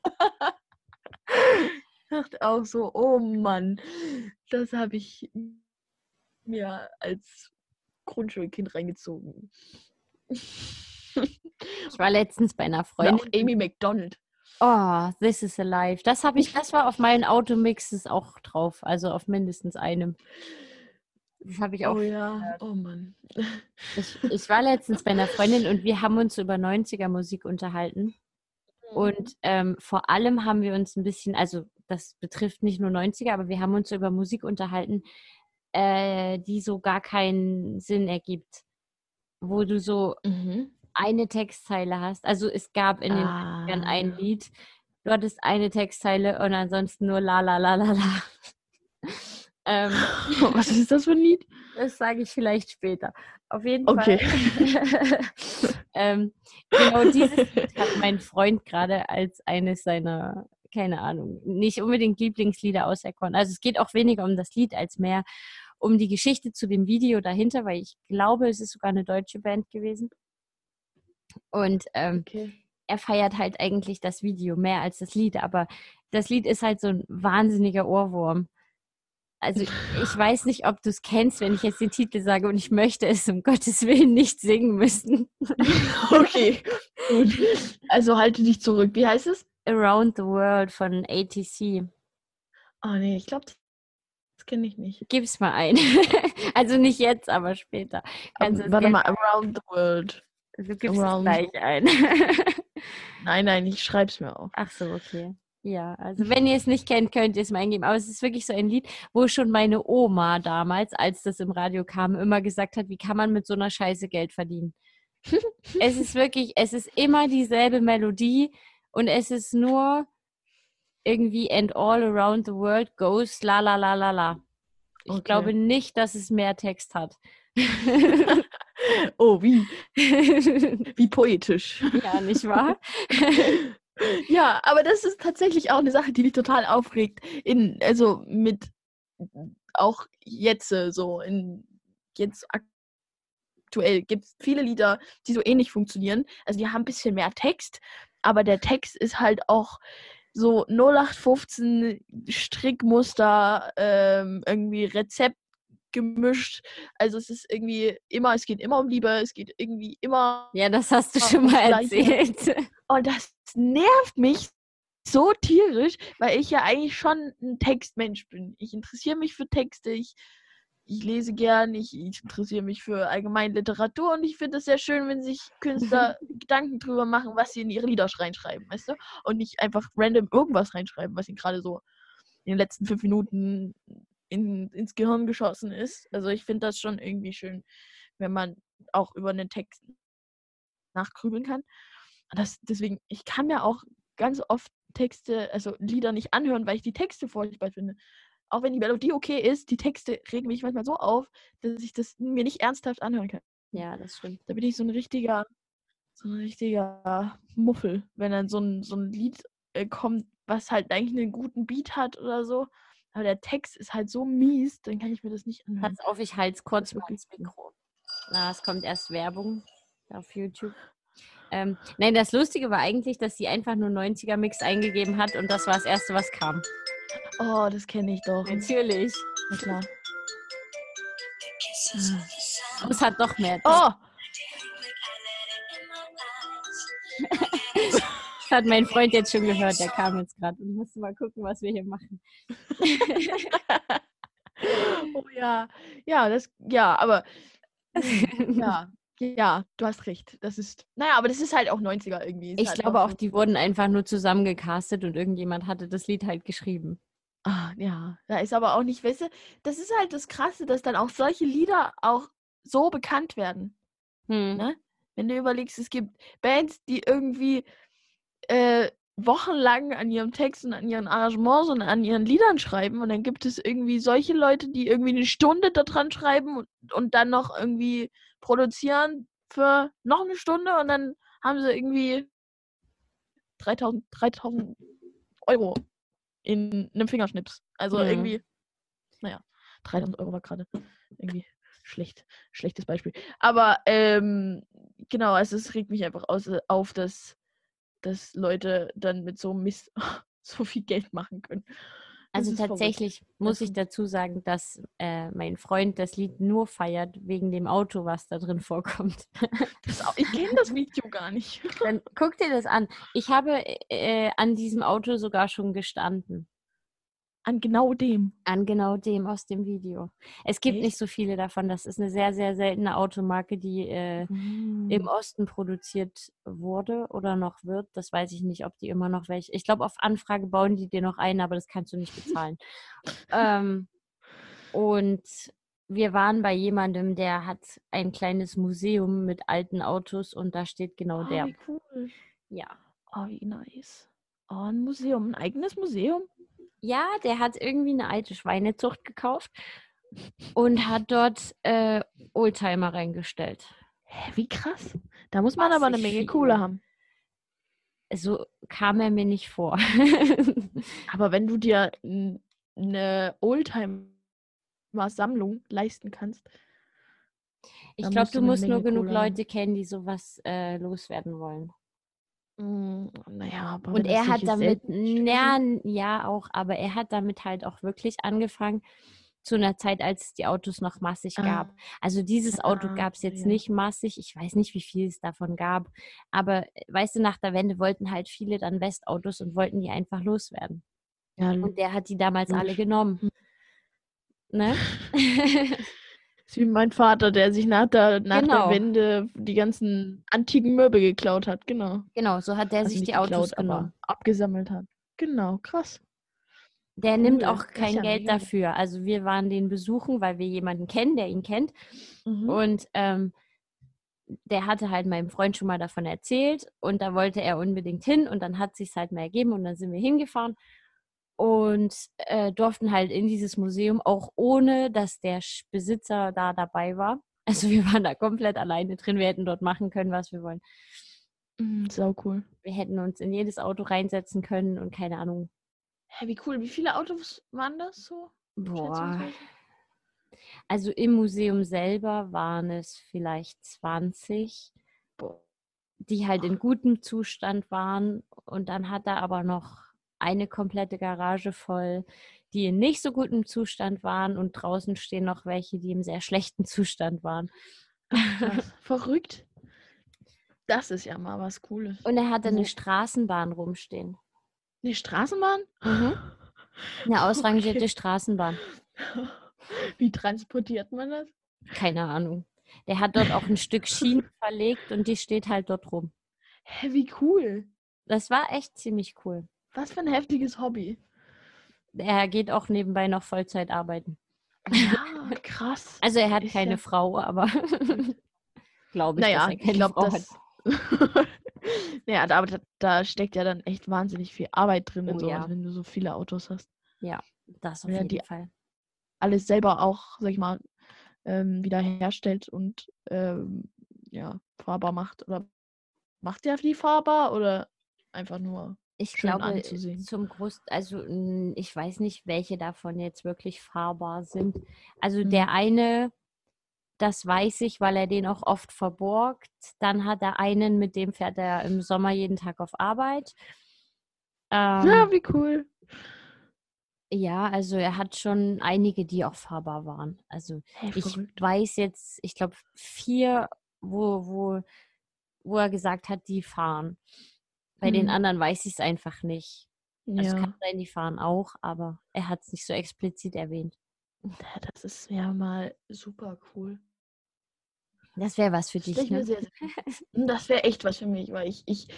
ich dachte auch so, oh Mann, das habe ich mir als Grundschulkind reingezogen. Ich war letztens bei einer Freundin. Auch Amy McDonald. Oh, This is Alive. Das habe ich, das war auf meinen Automixes auch drauf, also auf mindestens einem. Das habe ich auch. Oh ja, gehört. oh Mann. Ich, ich war letztens bei einer Freundin und wir haben uns über 90er Musik unterhalten. Und mhm. ähm, vor allem haben wir uns ein bisschen, also das betrifft nicht nur 90er, aber wir haben uns über Musik unterhalten, äh, die so gar keinen Sinn ergibt. Wo du so mhm. eine Textzeile hast. Also es gab in den ah. ein Lied, du hattest eine Textzeile und ansonsten nur la la la la la. ähm, Was ist das für ein Lied? Das sage ich vielleicht später. Auf jeden okay. Fall. ähm, genau dieses Lied hat mein Freund gerade als eines seiner, keine Ahnung, nicht unbedingt Lieblingslieder auserkoren. Also es geht auch weniger um das Lied als mehr um die Geschichte zu dem Video dahinter, weil ich glaube, es ist sogar eine deutsche Band gewesen. Und ähm, okay. er feiert halt eigentlich das Video mehr als das Lied, aber das Lied ist halt so ein wahnsinniger Ohrwurm also ich weiß nicht, ob du es kennst, wenn ich jetzt den Titel sage und ich möchte es um Gottes Willen nicht singen müssen. okay, gut. Also halte dich zurück. Wie heißt es? Around the World von ATC. Oh nee, ich glaube, das kenne ich nicht. Gib's mal ein. also nicht jetzt, aber später. Um, warte mal, Around the World. Du gibst Around. es gleich ein. nein, nein, ich schreib's mir auf. Ach so, okay. Ja, also wenn ihr es nicht kennt, könnt ihr es mal eingeben. Aber es ist wirklich so ein Lied, wo schon meine Oma damals, als das im Radio kam, immer gesagt hat, wie kann man mit so einer Scheiße Geld verdienen? es ist wirklich, es ist immer dieselbe Melodie und es ist nur irgendwie and all around the world goes la la la la la. Ich okay. glaube nicht, dass es mehr Text hat. oh, wie? wie poetisch. Ja, nicht wahr? Ja, aber das ist tatsächlich auch eine Sache, die mich total aufregt. In, also mit auch jetzt äh, so, in jetzt aktuell gibt es viele Lieder, die so ähnlich funktionieren. Also die haben ein bisschen mehr Text, aber der Text ist halt auch so 0815 Strickmuster, ähm, irgendwie Rezept gemischt. Also es ist irgendwie immer, es geht immer um Liebe, es geht irgendwie immer. Ja, das hast du schon mal erzählt. Und das nervt mich so tierisch, weil ich ja eigentlich schon ein Textmensch bin. Ich interessiere mich für Texte, ich, ich lese gern, ich, ich interessiere mich für allgemeine Literatur und ich finde es sehr schön, wenn sich Künstler Gedanken drüber machen, was sie in ihre Lieder reinschreiben, weißt du? Und nicht einfach random irgendwas reinschreiben, was ihnen gerade so in den letzten fünf Minuten in, ins Gehirn geschossen ist. Also ich finde das schon irgendwie schön, wenn man auch über einen Text nachgrübeln kann. Das, deswegen, ich kann mir auch ganz oft Texte, also Lieder nicht anhören, weil ich die Texte furchtbar finde. Auch wenn die Melodie okay ist, die Texte regen mich manchmal so auf, dass ich das mir nicht ernsthaft anhören kann. Ja, das stimmt. Da bin ich so ein richtiger, so ein richtiger Muffel, wenn dann so ein, so ein Lied äh, kommt, was halt eigentlich einen guten Beat hat oder so. Aber der Text ist halt so mies, dann kann ich mir das nicht anhören. Pass auf, ich halte es kurz mal ins Mikro. Na, es kommt erst Werbung auf YouTube. Ähm, nein, das Lustige war eigentlich, dass sie einfach nur 90er-Mix eingegeben hat und das war das Erste, was kam. Oh, das kenne ich doch. Natürlich. Na klar. Es hat doch mehr. Oh! hat mein Freund jetzt schon gehört, der kam jetzt gerade und musste mal gucken, was wir hier machen. oh ja, ja, das, ja, aber ja, ja, du hast recht. Das ist, naja, aber das ist halt auch 90er irgendwie. Ist ich halt glaube auch, die wurden einfach nur zusammengecastet und irgendjemand hatte das Lied halt geschrieben. Ah, ja, da ist aber auch nicht, weißt du, das ist halt das Krasse, dass dann auch solche Lieder auch so bekannt werden. Hm. Ne? Wenn du überlegst, es gibt Bands, die irgendwie äh, wochenlang an ihrem Text und an ihren Arrangements und an ihren Liedern schreiben und dann gibt es irgendwie solche Leute, die irgendwie eine Stunde daran schreiben und, und dann noch irgendwie produzieren für noch eine Stunde und dann haben sie irgendwie 3000, 3000 Euro in einem Fingerschnips. Also ja. irgendwie, naja, 3000 Euro war gerade irgendwie schlecht, schlechtes Beispiel. Aber ähm, genau, also es regt mich einfach aus, auf, dass, dass Leute dann mit so Mist so viel Geld machen können. Also tatsächlich verrückt. muss ich dazu sagen, dass äh, mein Freund das Lied nur feiert wegen dem Auto, was da drin vorkommt. Auch, ich kenne das Video gar nicht. Dann guck dir das an. Ich habe äh, an diesem Auto sogar schon gestanden. An genau dem. An genau dem aus dem Video. Es gibt Echt? nicht so viele davon. Das ist eine sehr, sehr seltene Automarke, die äh, mm. im Osten produziert wurde oder noch wird. Das weiß ich nicht, ob die immer noch welche. Ich glaube, auf Anfrage bauen die dir noch ein, aber das kannst du nicht bezahlen. ähm, und wir waren bei jemandem, der hat ein kleines Museum mit alten Autos und da steht genau oh, der. Wie cool. Ja. Oh, wie nice. Oh, ein Museum, ein eigenes Museum? Ja, der hat irgendwie eine alte Schweinezucht gekauft und hat dort äh, Oldtimer reingestellt. Hä, wie krass. Da muss man Was aber eine Menge. Kohle haben. So kam er mir nicht vor. aber wenn du dir eine Oldtimer-Sammlung leisten kannst. Ich glaube, du musst nur genug Kohle Leute haben. kennen, die sowas äh, loswerden wollen. Mm, naja, aber und er hat damit, ja, ja auch, aber er hat damit halt auch wirklich angefangen zu einer Zeit, als es die Autos noch massig ah. gab. Also dieses Auto ah, gab es jetzt ja. nicht massig. Ich weiß nicht, wie viel es davon gab. Aber äh, weißt du, nach der Wende wollten halt viele dann Westautos und wollten die einfach loswerden. Ja. Und der hat die damals alle genommen. Hm. Ne? ist wie mein Vater, der sich nach der, nach genau. der Wende die ganzen antiken Möbel geklaut hat. Genau. Genau, so hat der also sich die geklaut, Autos genommen. abgesammelt hat. Genau, krass. Der cool. nimmt auch kein Geld dafür. Also wir waren den besuchen, weil wir jemanden kennen, der ihn kennt. Mhm. Und ähm, der hatte halt meinem Freund schon mal davon erzählt und da wollte er unbedingt hin und dann hat sich halt mal ergeben und dann sind wir hingefahren und äh, durften halt in dieses Museum auch ohne, dass der Besitzer da dabei war. Also wir waren da komplett alleine drin. Wir hätten dort machen können, was wir wollen. Mhm, sau cool. Wir hätten uns in jedes Auto reinsetzen können und keine Ahnung. Hä, wie cool. Wie viele Autos waren das so? Boah. Also im Museum selber waren es vielleicht 20, Boah. die halt in gutem Zustand waren. Und dann hat er aber noch eine komplette Garage voll, die in nicht so gutem Zustand waren und draußen stehen noch welche, die im sehr schlechten Zustand waren. Verrückt. Das ist ja mal was Cooles. Und er hatte eine Straßenbahn rumstehen. Eine Straßenbahn? Mhm. Eine ausrangierte okay. Straßenbahn. Wie transportiert man das? Keine Ahnung. Der hat dort auch ein Stück Schienen verlegt und die steht halt dort rum. Hä, wie cool. Das war echt ziemlich cool. Was für ein heftiges Hobby. Er geht auch nebenbei noch Vollzeit arbeiten. Ja, krass. Also er hat ich keine ja. Frau, aber glaube ich, naja, dass er keine ich glaub, Frau das... hat. naja, aber da, da, steckt ja dann echt wahnsinnig viel Arbeit drin, oh, so, ja. wenn du so viele Autos hast. Ja, das auf jeden die Fall. Alles selber auch, sag ich mal, ähm, wieder herstellt und ähm, ja, fahrbar macht. Oder macht der die fahrbar oder einfach nur ich glaube, anzusehen. zum Groß, also ich weiß nicht, welche davon jetzt wirklich fahrbar sind. Also mhm. der eine, das weiß ich, weil er den auch oft verborgt. Dann hat er einen, mit dem fährt er im Sommer jeden Tag auf Arbeit. Ähm, ja, wie cool. Ja, also er hat schon einige, die auch fahrbar waren. Also hey, ich weiß jetzt, ich glaube, vier, wo, wo, wo er gesagt hat, die fahren. Bei hm. den anderen weiß ich es einfach nicht. Also ja. Also kann sein, die fahren auch, aber er hat es nicht so explizit erwähnt. Das ist ja mal super cool. Das wäre was für dich, das ne? Sehr, sehr das wäre echt was für mich, weil ich, ich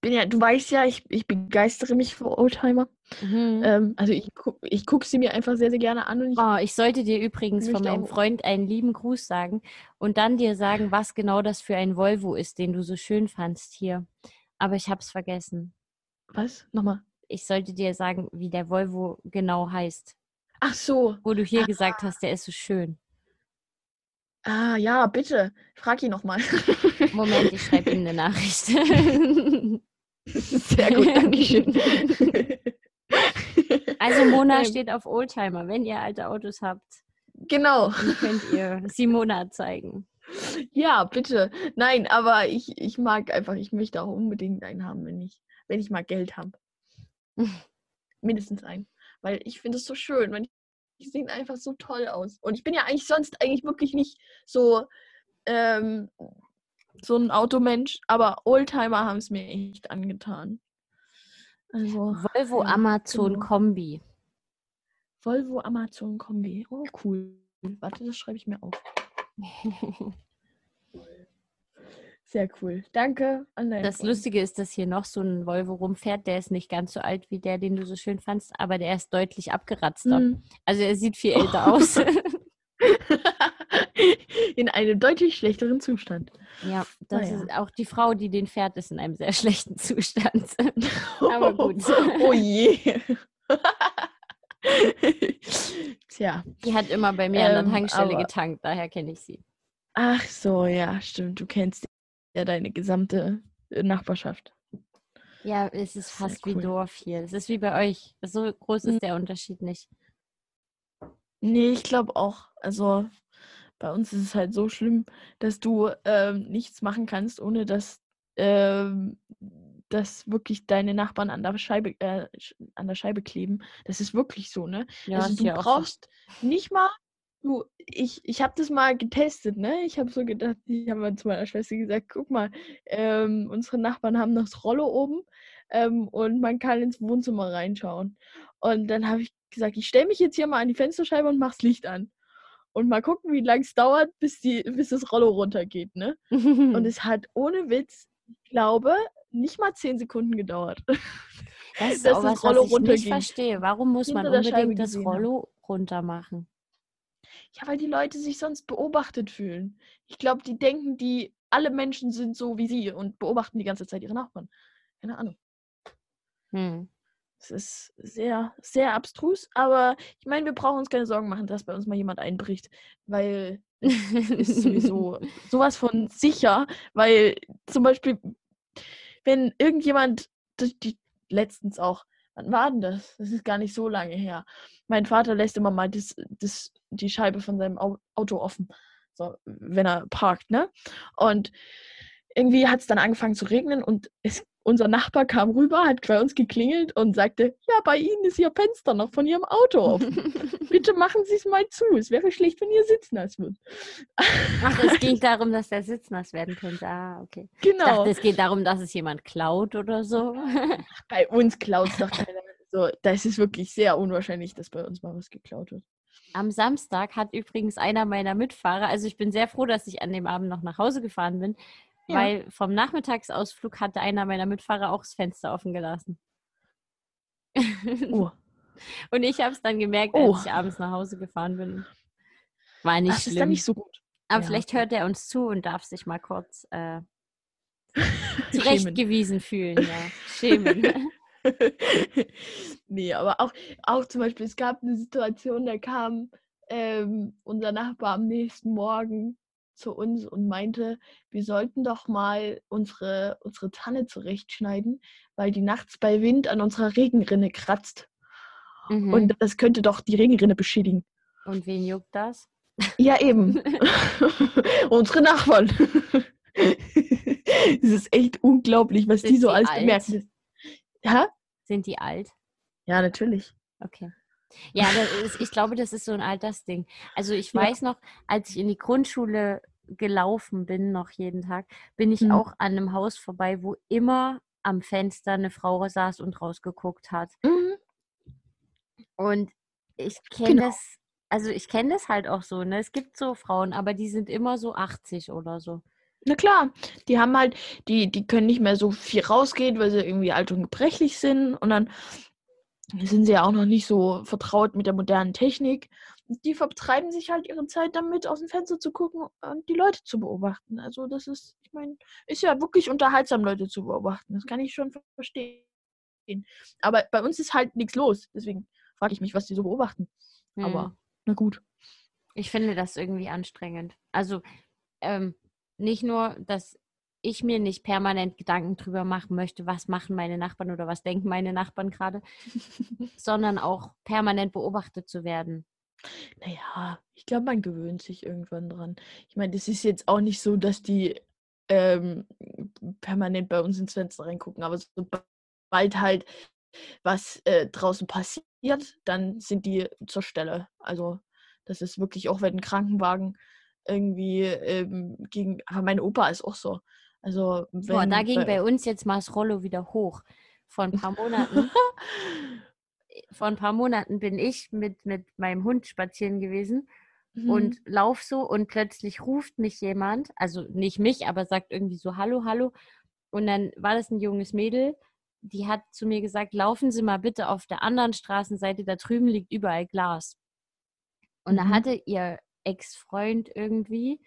bin ja, du weißt ja, ich, ich begeistere mich für Oldtimer. Mhm. Ähm, also ich, ich gucke sie mir einfach sehr, sehr gerne an. Und ich, oh, ich sollte dir übrigens von meinem Freund einen lieben Gruß sagen und dann dir sagen, was genau das für ein Volvo ist, den du so schön fandst hier. Aber ich habe es vergessen. Was? Nochmal. Ich sollte dir sagen, wie der Volvo genau heißt. Ach so. Wo du hier ah. gesagt hast, der ist so schön. Ah, ja, bitte. Frag ihn nochmal. Moment, ich schreibe ihm eine Nachricht. Sehr gut, Dankeschön. Also Mona steht auf Oldtimer, wenn ihr alte Autos habt. Genau. Dann könnt ihr Simona zeigen. Ja, bitte. Nein, aber ich, ich mag einfach, ich möchte auch unbedingt einen haben, wenn ich, wenn ich mal Geld habe. Mindestens einen. Weil ich finde es so schön, wenn die sehen einfach so toll aus. Und ich bin ja eigentlich sonst eigentlich wirklich nicht so, ähm, so ein Automensch, aber Oldtimer haben es mir echt angetan. Also, Volvo Amazon genau. Kombi. Volvo Amazon Kombi. Oh, cool. Warte, das schreibe ich mir auf. Sehr cool. Danke an Das. Lustige ist, dass hier noch so ein Volvo rumfährt. Der ist nicht ganz so alt wie der, den du so schön fandst, aber der ist deutlich abgeratzter. Mhm. Also er sieht viel älter oh. aus. in einem deutlich schlechteren Zustand. Ja, das naja. ist auch die Frau, die den fährt, ist in einem sehr schlechten Zustand. aber gut. Oh je. Tja. Die hat immer bei mir ähm, an der ähm, Tankstelle aber... getankt, daher kenne ich sie. Ach so, ja, stimmt. Du kennst ja deine gesamte äh, Nachbarschaft. Ja, es ist fast cool. wie Dorf hier. Es ist wie bei euch. So groß ist hm. der Unterschied nicht. Nee, ich glaube auch. Also bei uns ist es halt so schlimm, dass du ähm, nichts machen kannst, ohne dass, ähm, dass wirklich deine Nachbarn an der Scheibe, äh, an der Scheibe kleben. Das ist wirklich so, ne? Ja, also du brauchst so. nicht mal Du, ich, ich habe das mal getestet, ne? Ich habe so gedacht, ich habe mal zu meiner Schwester gesagt, guck mal, ähm, unsere Nachbarn haben noch das Rollo oben ähm, und man kann ins Wohnzimmer reinschauen. Und dann habe ich gesagt, ich stelle mich jetzt hier mal an die Fensterscheibe und mach's Licht an. Und mal gucken, wie lange es dauert, bis, die, bis das Rollo runtergeht, ne? und es hat ohne Witz, ich glaube, nicht mal zehn Sekunden gedauert. Das ist auch was, Rollo was ich nicht verstehe. Warum muss man unbedingt das Rollo runter machen? Ja, weil die Leute sich sonst beobachtet fühlen. Ich glaube, die denken, die alle Menschen sind so wie sie und beobachten die ganze Zeit ihre Nachbarn. Keine Ahnung. Hm. Es ist sehr, sehr abstrus, aber ich meine, wir brauchen uns keine Sorgen machen, dass bei uns mal jemand einbricht, weil ist sowieso sowas von sicher, weil zum Beispiel, wenn irgendjemand, die, die letztens auch, wann war denn das? Das ist gar nicht so lange her. Mein Vater lässt immer mal das, das die Scheibe von seinem Auto offen, so, wenn er parkt, ne? Und irgendwie hat es dann angefangen zu regnen und es, unser Nachbar kam rüber, hat bei uns geklingelt und sagte, ja, bei Ihnen ist Ihr Fenster noch von Ihrem Auto offen. Bitte machen Sie es mal zu. Es wäre schlecht, wenn Ihr Sitz nass wird. Ach, es ging darum, dass der Sitz nass werden könnte. Ah, okay. Genau. Ich dachte, es geht darum, dass es jemand klaut oder so. bei uns klaut es doch keiner. So, da ist es wirklich sehr unwahrscheinlich, dass bei uns mal was geklaut wird. Am Samstag hat übrigens einer meiner Mitfahrer, also ich bin sehr froh, dass ich an dem Abend noch nach Hause gefahren bin, ja. weil vom Nachmittagsausflug hatte einer meiner Mitfahrer auch das Fenster offen gelassen. Oh. Und ich habe es dann gemerkt, als oh. ich abends nach Hause gefahren bin. War nicht das schlimm. ist dann nicht so gut. Aber ja. vielleicht hört er uns zu und darf sich mal kurz äh, zurechtgewiesen fühlen. Ja. Schämen. nee, aber auch, auch zum Beispiel, es gab eine Situation, da kam ähm, unser Nachbar am nächsten Morgen zu uns und meinte, wir sollten doch mal unsere, unsere Tanne zurechtschneiden, weil die nachts bei Wind an unserer Regenrinne kratzt. Mhm. Und das könnte doch die Regenrinne beschädigen. Und wen juckt das? Ja, eben. unsere Nachbarn. Es ist echt unglaublich, was Sind die so alles alt? bemerken. Ja? Sind die alt? Ja, natürlich. Okay. Ja, ist, ich glaube, das ist so ein Altersding. Also ich ja. weiß noch, als ich in die Grundschule gelaufen bin, noch jeden Tag, bin ich mhm. auch an einem Haus vorbei, wo immer am Fenster eine Frau saß und rausgeguckt hat. Mhm. Und ich kenne genau. das, also ich kenne das halt auch so, ne? Es gibt so Frauen, aber die sind immer so 80 oder so. Na klar, die haben halt, die, die können nicht mehr so viel rausgehen, weil sie irgendwie alt und gebrechlich sind. Und dann sind sie ja auch noch nicht so vertraut mit der modernen Technik. Die vertreiben sich halt ihre Zeit damit, aus dem Fenster zu gucken und die Leute zu beobachten. Also das ist, ich meine, ist ja wirklich unterhaltsam, Leute zu beobachten. Das kann ich schon verstehen. Aber bei uns ist halt nichts los. Deswegen frage ich mich, was die so beobachten. Hm. Aber na gut. Ich finde das irgendwie anstrengend. Also ähm, nicht nur, dass ich mir nicht permanent Gedanken drüber machen möchte, was machen meine Nachbarn oder was denken meine Nachbarn gerade, sondern auch permanent beobachtet zu werden. Naja, ich glaube, man gewöhnt sich irgendwann dran. Ich meine, es ist jetzt auch nicht so, dass die ähm, permanent bei uns ins Fenster reingucken, aber sobald halt was äh, draußen passiert, dann sind die zur Stelle. Also das ist wirklich auch, wenn ein Krankenwagen irgendwie ähm, gegen, aber mein Opa ist auch so. Also, wenn, Boah, da ging bei, uns jetzt mal das Rollo wieder hoch. Vor ein paar Monaten. vor ein paar Monaten bin ich mit, mit meinem Hund spazieren gewesen mhm. und lauf so und plötzlich ruft mich jemand, also nicht mich, aber sagt irgendwie so Hallo, Hallo. Und dann war das ein junges Mädel, die hat zu mir gesagt, laufen Sie mal bitte auf der anderen Straßenseite, da drüben liegt überall Glas. Und mhm. da hatte ihr Ex-Freund irgendwie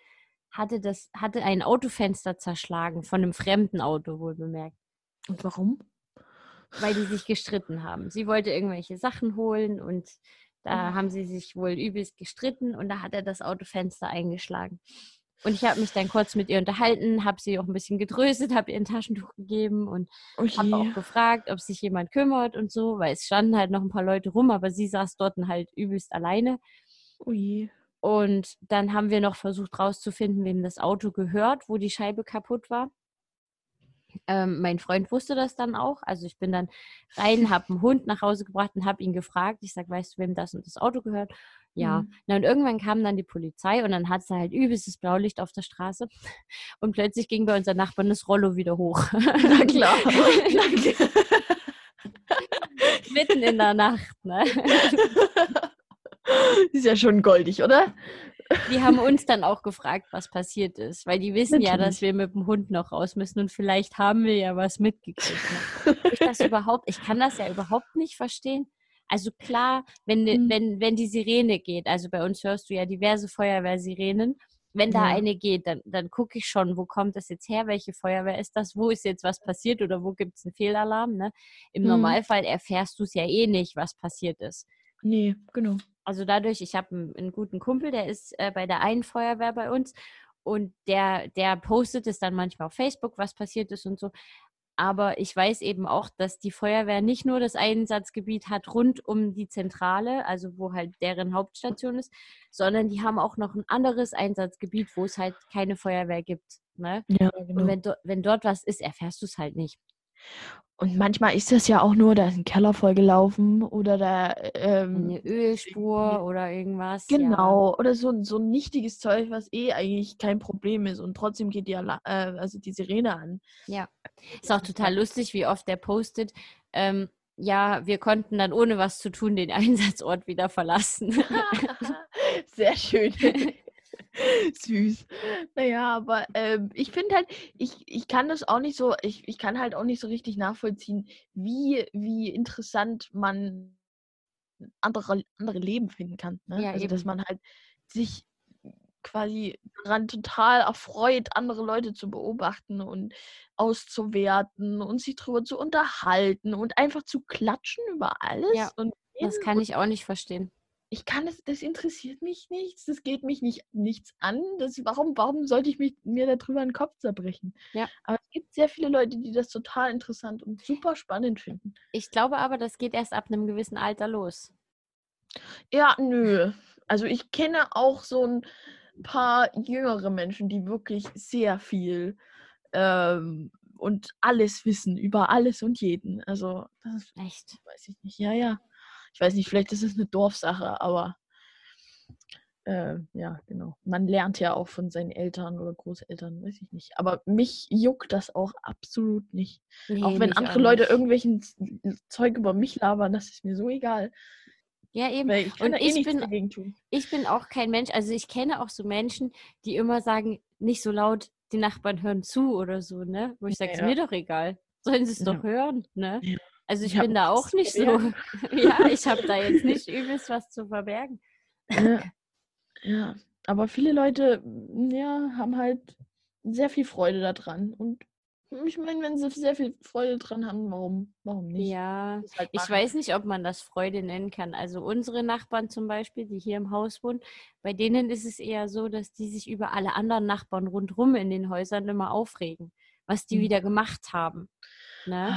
hatte das, hatte ein Autofenster zerschlagen, von einem fremden Auto wohl bemerkt. Und warum? Weil die sich gestritten haben. Sie wollte irgendwelche Sachen holen und da oh. haben sie sich wohl übelst gestritten und da hat er das Autofenster eingeschlagen. Und ich habe mich dann kurz mit ihr unterhalten, habe sie auch ein bisschen getröstet, habe ihr ein Taschentuch gegeben und oh habe auch gefragt, ob sich jemand kümmert und so, weil es standen halt noch ein paar Leute rum, aber sie saß dort halt übelst alleine. Oh je. Und dann haben wir noch versucht rauszufinden, wem das Auto gehört, wo die Scheibe kaputt war. Ähm, mein Freund wusste das dann auch. Also ich bin dann rein, habe einen Hund nach Hause gebracht und habe ihn gefragt. Ich sage, weißt du, wem das und das Auto gehört? Ja. Mhm. Na, und irgendwann kam dann die Polizei und dann hat sie halt übelstes Blaulicht auf der Straße. Und plötzlich ging bei unseren Nachbarn das Rollo wieder hoch. Na klar. Mitten in der Nacht. Ne? ist ja schon goldig, oder? Die haben uns dann auch gefragt, was passiert ist, weil die wissen Natürlich. ja, dass wir mit dem Hund noch raus müssen und vielleicht haben wir ja was mitgekriegt. Ne? Ich, das überhaupt, ich kann das ja überhaupt nicht verstehen. Also klar, wenn, mhm. wenn, wenn die Sirene geht, also bei uns hörst du ja diverse Feuerwehrsirenen, wenn da ja. eine geht, dann, dann gucke ich schon, wo kommt das jetzt her, welche Feuerwehr ist das, wo ist jetzt was passiert oder wo gibt es einen Fehlalarm. Ne? Im mhm. Normalfall erfährst du es ja eh nicht, was passiert ist. Nee, genau also dadurch, ich habe einen, einen, guten Kumpel, der ist äh, bei der einen Feuerwehr bei uns und der, der postet es dann manchmal auf Facebook, was passiert ist und so. Aber ich weiß eben auch, dass die Feuerwehr nicht nur das Einsatzgebiet hat rund um die Zentrale, also wo halt deren Hauptstation ist, sondern die haben auch noch ein anderes Einsatzgebiet, wo es halt keine Feuerwehr gibt. Ne? Ja, genau. Und wenn, do wenn dort was ist, erfährst du es halt nicht. Und manchmal ist das ja auch nur, da ist ein Keller vollgelaufen oder da. Ähm, Eine Ölspur oder irgendwas. Genau, ja. oder so, so ein nichtiges Zeug, was eh eigentlich kein Problem ist und trotzdem geht die, äh, also die Sirene an. Ja. Ist auch total lustig, wie oft der postet. Ähm, ja, wir konnten dann ohne was zu tun den Einsatzort wieder verlassen. Sehr schön. Süß. Naja, aber ähm, ich finde halt, ich, ich kann das auch nicht so, ich, ich kann halt auch nicht so richtig nachvollziehen, wie, wie interessant man andere, andere Leben finden kann. Ne? Ja, also, eben. dass man halt sich quasi daran total erfreut, andere Leute zu beobachten und auszuwerten und sich darüber zu unterhalten und einfach zu klatschen über alles. Ja, und das kann ich auch nicht verstehen ich kann es, das interessiert mich nichts, das geht mich nicht, nichts an. Das, warum, warum sollte ich mich, mir darüber den Kopf zerbrechen? Ja. Aber es gibt sehr viele Leute, die das total interessant und super spannend finden. Ich glaube aber, das geht erst ab einem gewissen Alter los. Ja, nö. Also ich kenne auch so ein paar jüngere Menschen, die wirklich sehr viel ähm, und alles wissen über alles und jeden. Also das Echt? weiß ich nicht. Ja, ja ich weiß nicht, vielleicht ist es eine Dorfsache, aber äh, ja, genau. Man lernt ja auch von seinen Eltern oder Großeltern, weiß ich nicht. Aber mich juckt das auch absolut nicht. Nee, auch wenn andere auch Leute irgendwelchen Zeug über mich labern, das ist mir so egal. Ja, eben. Weil ich und eh ich, bin, ich bin auch kein Mensch, also ich kenne auch so Menschen, die immer sagen, nicht so laut, die Nachbarn hören zu oder so, ne? Wo ich sage, ja. ist mir doch egal. Sollen sie es ja. doch hören, ne? Ja. Also ich, ich bin da auch nicht so. ja, ich habe da jetzt nicht übelst was zu verbergen. Ja. ja, aber viele Leute, ja, haben halt sehr viel Freude daran. Und ich meine, wenn sie sehr viel Freude dran haben, warum, warum nicht? Ja, halt ich weiß nicht, ob man das Freude nennen kann. Also unsere Nachbarn zum Beispiel, die hier im Haus wohnen, bei denen ist es eher so, dass die sich über alle anderen Nachbarn rundherum in den Häusern immer aufregen, was die mhm. wieder gemacht haben. Ne?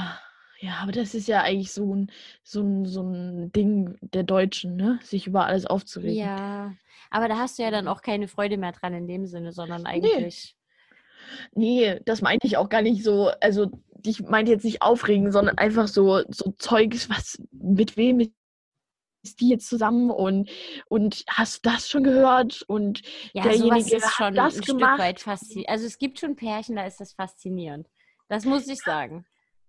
Ja, aber das ist ja eigentlich so ein, so ein, so ein Ding der Deutschen, ne? sich über alles aufzuregen. Ja, aber da hast du ja dann auch keine Freude mehr dran in dem Sinne, sondern eigentlich. Nee. Nee, das meinte ich auch gar nicht so. Also, ich meinte jetzt nicht aufregen, sondern einfach so, so Zeugs, was, mit wem ist die jetzt zusammen und, und hast das schon gehört? Und ja, derjenige ist schon das ein gemacht. Stück weit faszinierend. Also, es gibt schon Pärchen, da ist das faszinierend. Das muss ich sagen.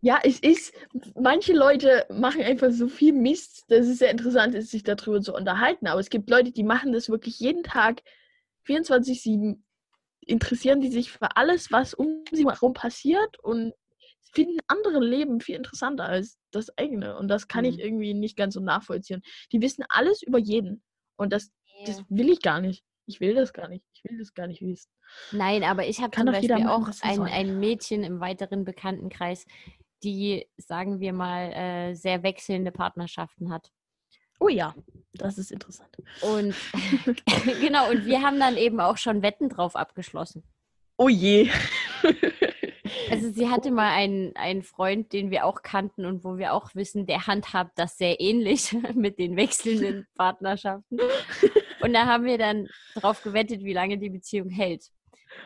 Ja, es ist, manche Leute machen einfach so viel Mist, dass es sehr interessant ist, sich darüber zu unterhalten. Aber es gibt Leute, die machen das wirklich jeden Tag 24-7 interessieren die sich für alles, was um sie herum passiert und finden andere Leben viel interessanter als das eigene. Und das kann mhm. ich irgendwie nicht ganz so nachvollziehen. Die wissen alles über jeden. Und das, yeah. das will ich gar nicht. Ich will das gar nicht. Ich will das gar nicht wissen. Nein, aber ich habe zum Beispiel auch ein, ein Mädchen im weiteren Bekanntenkreis, die, sagen wir mal, äh, sehr wechselnde Partnerschaften hat. Oh ja, das ist interessant. Und genau, und wir haben dann eben auch schon Wetten drauf abgeschlossen. Oh je. Also sie hatte mal einen, einen Freund, den wir auch kannten und wo wir auch wissen, der handhabt das sehr ähnlich mit den wechselnden Partnerschaften. Und da haben wir dann drauf gewettet, wie lange die Beziehung hält.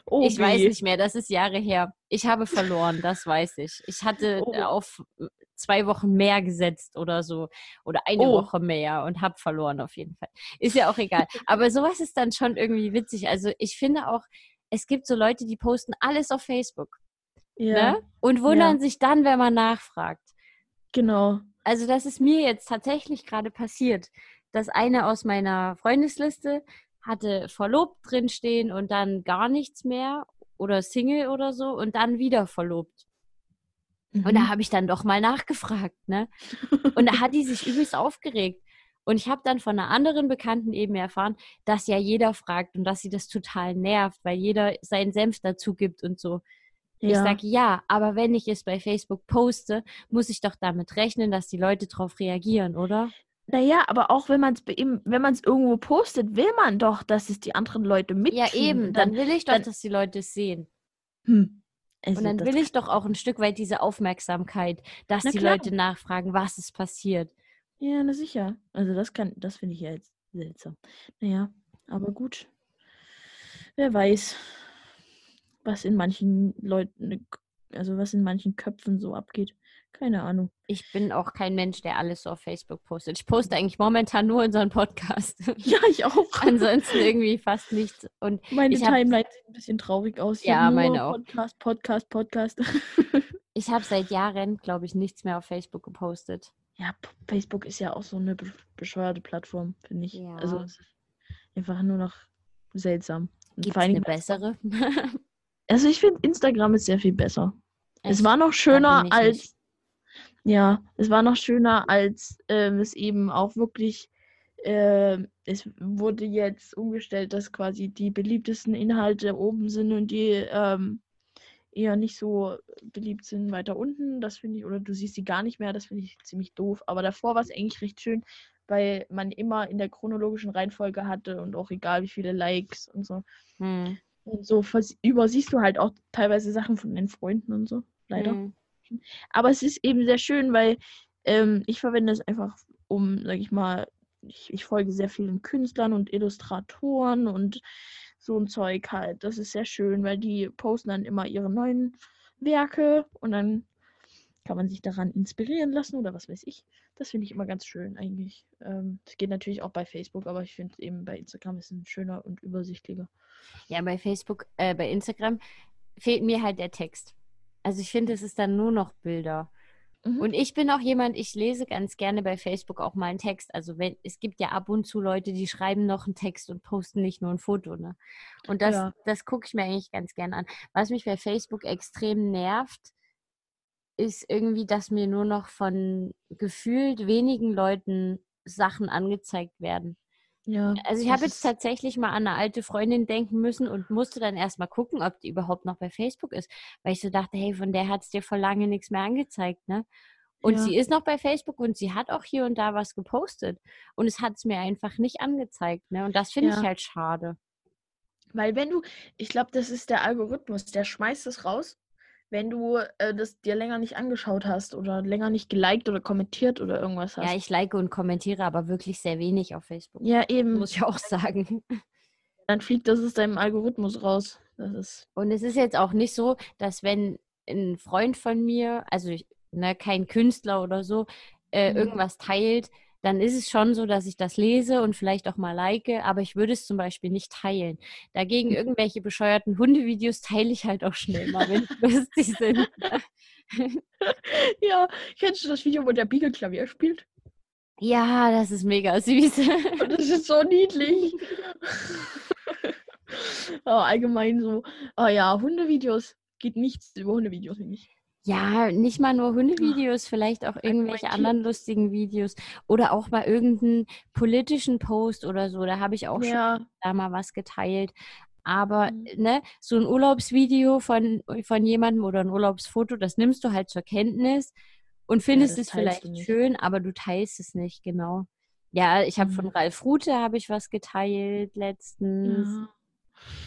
Oh, ich weiß nicht mehr, das ist Jahre her. Ich habe verloren, das weiß ich. Ich hatte oh. auf zwei Wochen mehr gesetzt oder so oder eine oh. Woche mehr und habe verloren auf jeden Fall. Ist ja auch egal. Aber sowas ist dann schon irgendwie witzig. Also ich finde auch, es gibt so Leute, die posten alles auf Facebook. Ja. Ne? Und wundern ja. sich dann, wenn man nachfragt. Genau. Also das ist mir jetzt tatsächlich gerade passiert, dass eine aus meiner Freundesliste hatte verlobt drinstehen und dann gar nichts mehr oder Single oder so und dann wieder verlobt. Mhm. Und da mhm. habe ich dann doch mal nachgefragt, ne? Und da hat die sich übelst aufgeregt. Und ich habe dann von einer anderen Bekannten eben erfahren, dass ja jeder fragt und dass sie das total nervt, weil jeder seinen Senf dazu gibt und so. Ja. Ich sage ja, aber wenn ich es bei Facebook poste, muss ich doch damit rechnen, dass die Leute darauf reagieren, oder? Naja, aber auch wenn man es wenn man es irgendwo postet, will man doch, dass es die anderen Leute mitkriegen. Ja, eben, dann, dann will ich doch, dann, dass die Leute es sehen. Hm. Also und dann will ich doch auch ein Stück weit diese Aufmerksamkeit, dass die klar. Leute nachfragen, was ist passiert. Ja, na sicher. Also das kann, das finde ich ja jetzt seltsam. Naja, aber gut. Wer weiß, was in manchen Leuten, also was in manchen Köpfen so abgeht. Keine Ahnung. Ich bin auch kein Mensch, der alles so auf Facebook postet. Ich poste eigentlich momentan nur unseren Podcast. Ja, ich auch. Ansonsten irgendwie fast nichts. Und meine Timeline sieht ein bisschen traurig aus. Ich ja, meine auch. Podcast, Podcast, Podcast. ich habe seit Jahren, glaube ich, nichts mehr auf Facebook gepostet. Ja, Facebook ist ja auch so eine bescheuerte Plattform, finde ich. Ja. Also einfach nur noch seltsam. Gibt es eine bessere? also ich finde Instagram ist sehr viel besser. Echt? Es war noch schöner als. Ja, es war noch schöner, als ähm, es eben auch wirklich, äh, es wurde jetzt umgestellt, dass quasi die beliebtesten Inhalte oben sind und die ähm, eher nicht so beliebt sind weiter unten. Das finde ich, oder du siehst sie gar nicht mehr, das finde ich ziemlich doof. Aber davor war es eigentlich recht schön, weil man immer in der chronologischen Reihenfolge hatte und auch egal wie viele Likes und so. Hm. Und so übersiehst du halt auch teilweise Sachen von deinen Freunden und so, leider. Hm. Aber es ist eben sehr schön, weil ähm, ich verwende es einfach, um, sag ich mal, ich, ich, folge sehr vielen Künstlern und Illustratoren und so ein Zeug halt. Das ist sehr schön, weil die posten dann immer ihre neuen Werke und dann kann man sich daran inspirieren lassen oder was weiß ich. Das finde ich immer ganz schön eigentlich. Ähm, das geht natürlich auch bei Facebook, aber ich finde eben bei Instagram ist es schöner und übersichtlicher. Ja, bei Facebook, äh, bei Instagram fehlt mir halt der Text. Also ich finde, es ist dann nur noch Bilder. Mhm. Und ich bin auch jemand, ich lese ganz gerne bei Facebook auch mal einen Text. Also wenn, es gibt ja ab und zu Leute, die schreiben noch einen Text und posten nicht nur ein Foto. Ne? Und das, ja. das gucke ich mir eigentlich ganz gerne an. Was mich bei Facebook extrem nervt, ist irgendwie, dass mir nur noch von gefühlt wenigen Leuten Sachen angezeigt werden. Ja, also ich habe jetzt tatsächlich mal an eine alte Freundin denken müssen und musste dann erstmal gucken, ob die überhaupt noch bei Facebook ist. Weil ich so dachte, hey, von der hat es dir vor lange nichts mehr angezeigt, ne? Und ja. sie ist noch bei Facebook und sie hat auch hier und da was gepostet. Und es hat es mir einfach nicht angezeigt, ne? Und das finde ja. ich halt schade. Weil wenn du, ich glaube, das ist der Algorithmus, der schmeißt es raus wenn du äh, das dir länger nicht angeschaut hast oder länger nicht geliked oder kommentiert oder irgendwas hast. Ja, ich like und kommentiere aber wirklich sehr wenig auf Facebook. Ja, eben. Muss ich auch sagen. Dann fliegt das aus deinem Algorithmus raus. Das ist und es ist jetzt auch nicht so, dass wenn ein Freund von mir, also ne, kein Künstler oder so, äh, mhm. irgendwas teilt, dann ist es schon so, dass ich das lese und vielleicht auch mal like, aber ich würde es zum Beispiel nicht teilen. Dagegen irgendwelche bescheuerten Hundevideos teile ich halt auch schnell mal, wenn es lustig sind. ja, kennst du das Video, wo der Beagle Klavier spielt? Ja, das ist mega süß. das ist so niedlich. oh, allgemein so. Oh ja, Hundevideos. Geht nichts über Hundevideos, finde ich. Ja, nicht mal nur Hundevideos, vielleicht auch irgendwelche anderen lustigen Videos oder auch mal irgendeinen politischen Post oder so. Da habe ich auch ja. schon da mal was geteilt. Aber mhm. ne, so ein Urlaubsvideo von, von jemandem oder ein Urlaubsfoto, das nimmst du halt zur Kenntnis und findest ja, es vielleicht schön, aber du teilst es nicht, genau. Ja, ich habe mhm. von Ralf Rute habe ich was geteilt letztens. Ja.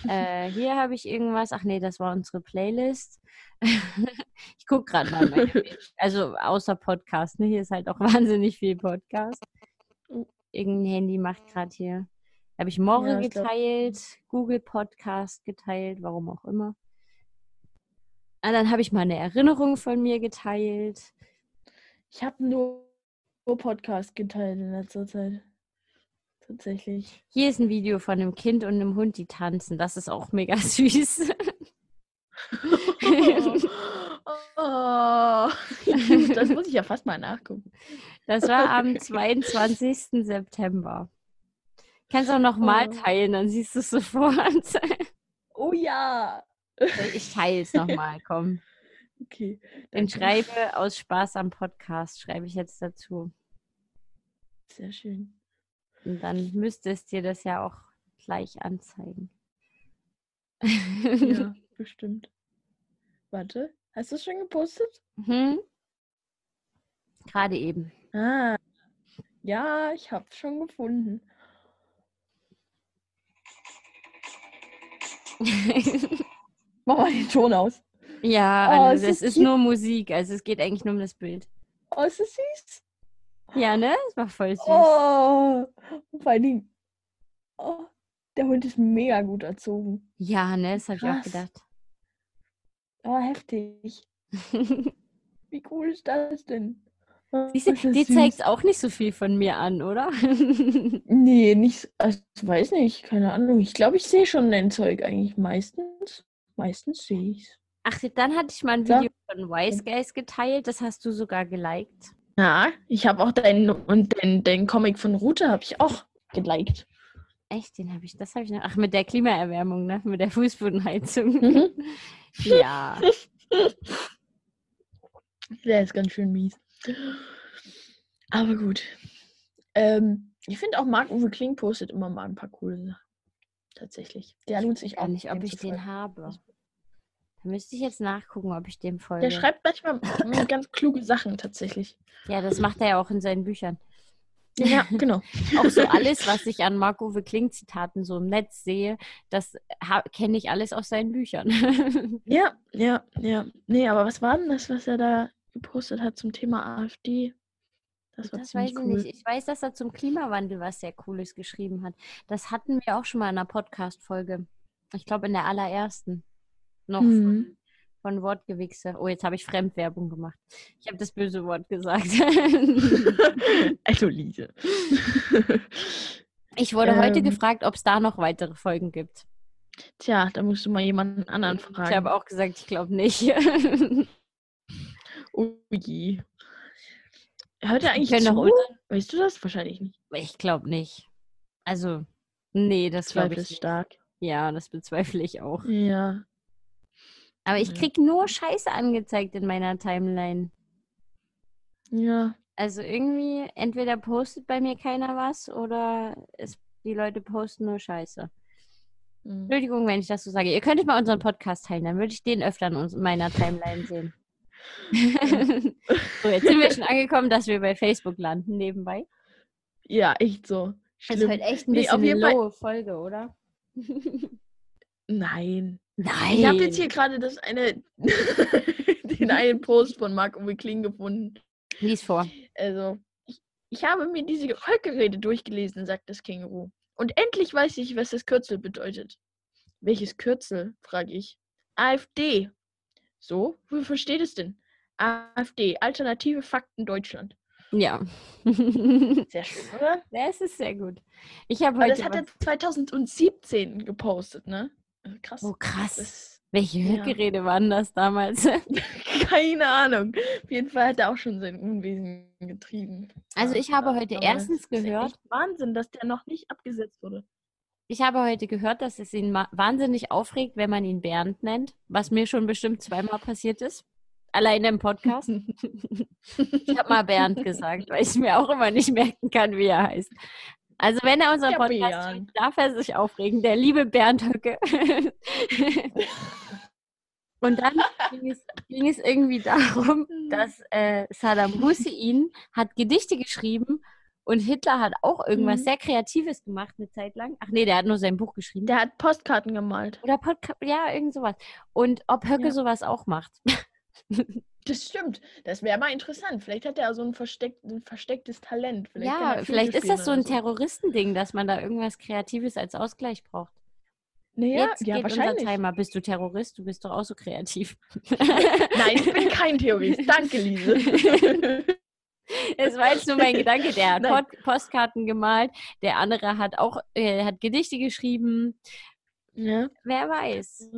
Äh, hier habe ich irgendwas. Ach nee, das war unsere Playlist. ich gucke gerade mal. Meine, also außer Podcast. Ne? Hier ist halt auch wahnsinnig viel Podcast. Irgendein Handy macht gerade hier. Da habe ich Morre ja, geteilt, glaub... Google Podcast geteilt, warum auch immer. Und ah, dann habe ich mal eine Erinnerung von mir geteilt. Ich habe nur Podcast geteilt in letzter Zeit. Tatsächlich. Hier ist ein Video von einem Kind und einem Hund, die tanzen. Das ist auch mega süß. oh, das muss ich ja fast mal nachgucken. Das war am 22. September. Kannst auch noch mal oh. teilen, dann siehst du es sofort. oh ja. Ich teile es nochmal, komm. Okay. Den schreibe aus Spaß am Podcast, schreibe ich jetzt dazu. Sehr schön. Und dann müsste es dir das ja auch gleich anzeigen. Ja, bestimmt. Warte, hast du es schon gepostet? Mhm. Gerade eben. Ah, ja, ich habe es schon gefunden. Mach mal den Ton aus. Ja, oh, also es ist, ist nur Musik, also es geht eigentlich nur um das Bild. Oh, ist das süß? Ja, ne? Das war voll süß. Oh, vor allen Dingen, oh, der Hund ist mega gut erzogen. Ja, ne? Das habe ich auch gedacht. Oh, heftig. Wie cool ist das denn? Siehst du, dir zeigt auch nicht so viel von mir an, oder? nee, nicht, also, weiß nicht, keine Ahnung. Ich glaube, ich sehe schon dein Zeug eigentlich meistens. Meistens sehe ich es. Ach, dann hatte ich mal ein Video ja. von Wise Guys geteilt, das hast du sogar geliked. Ja, ich habe auch deinen und den, den Comic von Rute habe ich auch geliked. Echt, den habe ich, das habe ich noch. Ach, mit der Klimaerwärmung, ne? Mit der Fußbodenheizung. Mhm. ja. Der ist ganz schön mies. Aber gut. Ähm, ich finde auch Marc-Uwe Kling postet immer mal ein paar coole Sachen. Tatsächlich. Der lohnt sich auch. nicht, ob ich den habe. Da müsste ich jetzt nachgucken, ob ich dem folge. Der schreibt manchmal ganz kluge Sachen tatsächlich. Ja, das macht er ja auch in seinen Büchern. Ja, genau. auch so alles, was ich an Marco Kling-Zitaten so im Netz sehe, das kenne ich alles aus seinen Büchern. ja, ja, ja. Nee, aber was war denn das, was er da gepostet hat zum Thema AfD? Das, das weiß ich cool. nicht. Ich weiß, dass er zum Klimawandel was sehr Cooles geschrieben hat. Das hatten wir auch schon mal in einer Podcast-Folge. Ich glaube, in der allerersten noch mhm. von Wortgewichse. Oh, jetzt habe ich Fremdwerbung gemacht. Ich habe das böse Wort gesagt. also Lise. Ich wurde ähm, heute gefragt, ob es da noch weitere Folgen gibt. Tja, da musst du mal jemanden anderen fragen. Ich habe auch gesagt, ich glaube nicht. oh je. Hört er eigentlich zu? Weißt du das? Wahrscheinlich nicht. Ich glaube nicht. Also, nee, das glaube ich stark. Ja, das bezweifle ich auch. Ja. Aber ich krieg nur Scheiße angezeigt in meiner Timeline. Ja. Also irgendwie, entweder postet bei mir keiner was oder es, die Leute posten nur Scheiße. Mhm. Entschuldigung, wenn ich das so sage. Ihr könntet mal unseren Podcast teilen, dann würde ich den öfter in meiner Timeline sehen. so, jetzt sind wir schon angekommen, dass wir bei Facebook landen nebenbei. Ja, echt so. Schlimm. Das ist halt echt ein bisschen nee, eine lowe Folge, oder? Nein. Nein. Ich habe jetzt hier gerade das eine, den einen Post von Marc Uwe Kling gefunden. Lies vor. Also, ich, ich habe mir diese Gefolgerede durchgelesen, sagt das Känguru. Und endlich weiß ich, was das Kürzel bedeutet. Welches Kürzel? frage ich. AfD. So? Wofür steht es denn? AfD, Alternative Fakten Deutschland. Ja. sehr schön, oder? Ja, es ist sehr gut. Ich habe heute. Das hat er 2017 gepostet, ne? Krass. Oh, krass. Das, Welche Hörgerede ja. waren das damals? Keine Ahnung. Auf jeden Fall hat er auch schon sein Unwesen getrieben. Also ich habe heute Aber erstens gehört. Ist Wahnsinn, dass der noch nicht abgesetzt wurde. Ich habe heute gehört, dass es ihn wahnsinnig aufregt, wenn man ihn Bernd nennt, was mir schon bestimmt zweimal passiert ist. Alleine im Podcast. ich habe mal Bernd gesagt, weil ich mir auch immer nicht merken kann, wie er heißt. Also wenn er unseren Podcast hört, darf er sich aufregen. Der liebe Bernd Höcke. Und dann ging es, ging es, irgendwie darum, dass äh, Saddam Hussein hat Gedichte geschrieben und Hitler hat auch irgendwas mhm. sehr Kreatives gemacht eine Zeit lang. Ach nee, der hat nur sein Buch geschrieben. Der hat Postkarten gemalt. Oder Postkarten, ja, irgend sowas. Und ob Höcke ja. sowas auch macht. Das stimmt. Das wäre mal interessant. Vielleicht hat er so ein, versteck, ein verstecktes Talent. Vielleicht ja, vielleicht ist das so ein so. Terroristending, dass man da irgendwas Kreatives als Ausgleich braucht. Naja, Jetzt ja, geht wahrscheinlich. unser Timer. Bist du Terrorist? Du bist doch auch so kreativ. Nein, ich bin kein Terrorist. Danke, Lise. Es war jetzt nur mein Gedanke. Der hat Pod Postkarten gemalt, der andere hat auch äh, hat Gedichte geschrieben. Ja. Wer weiß.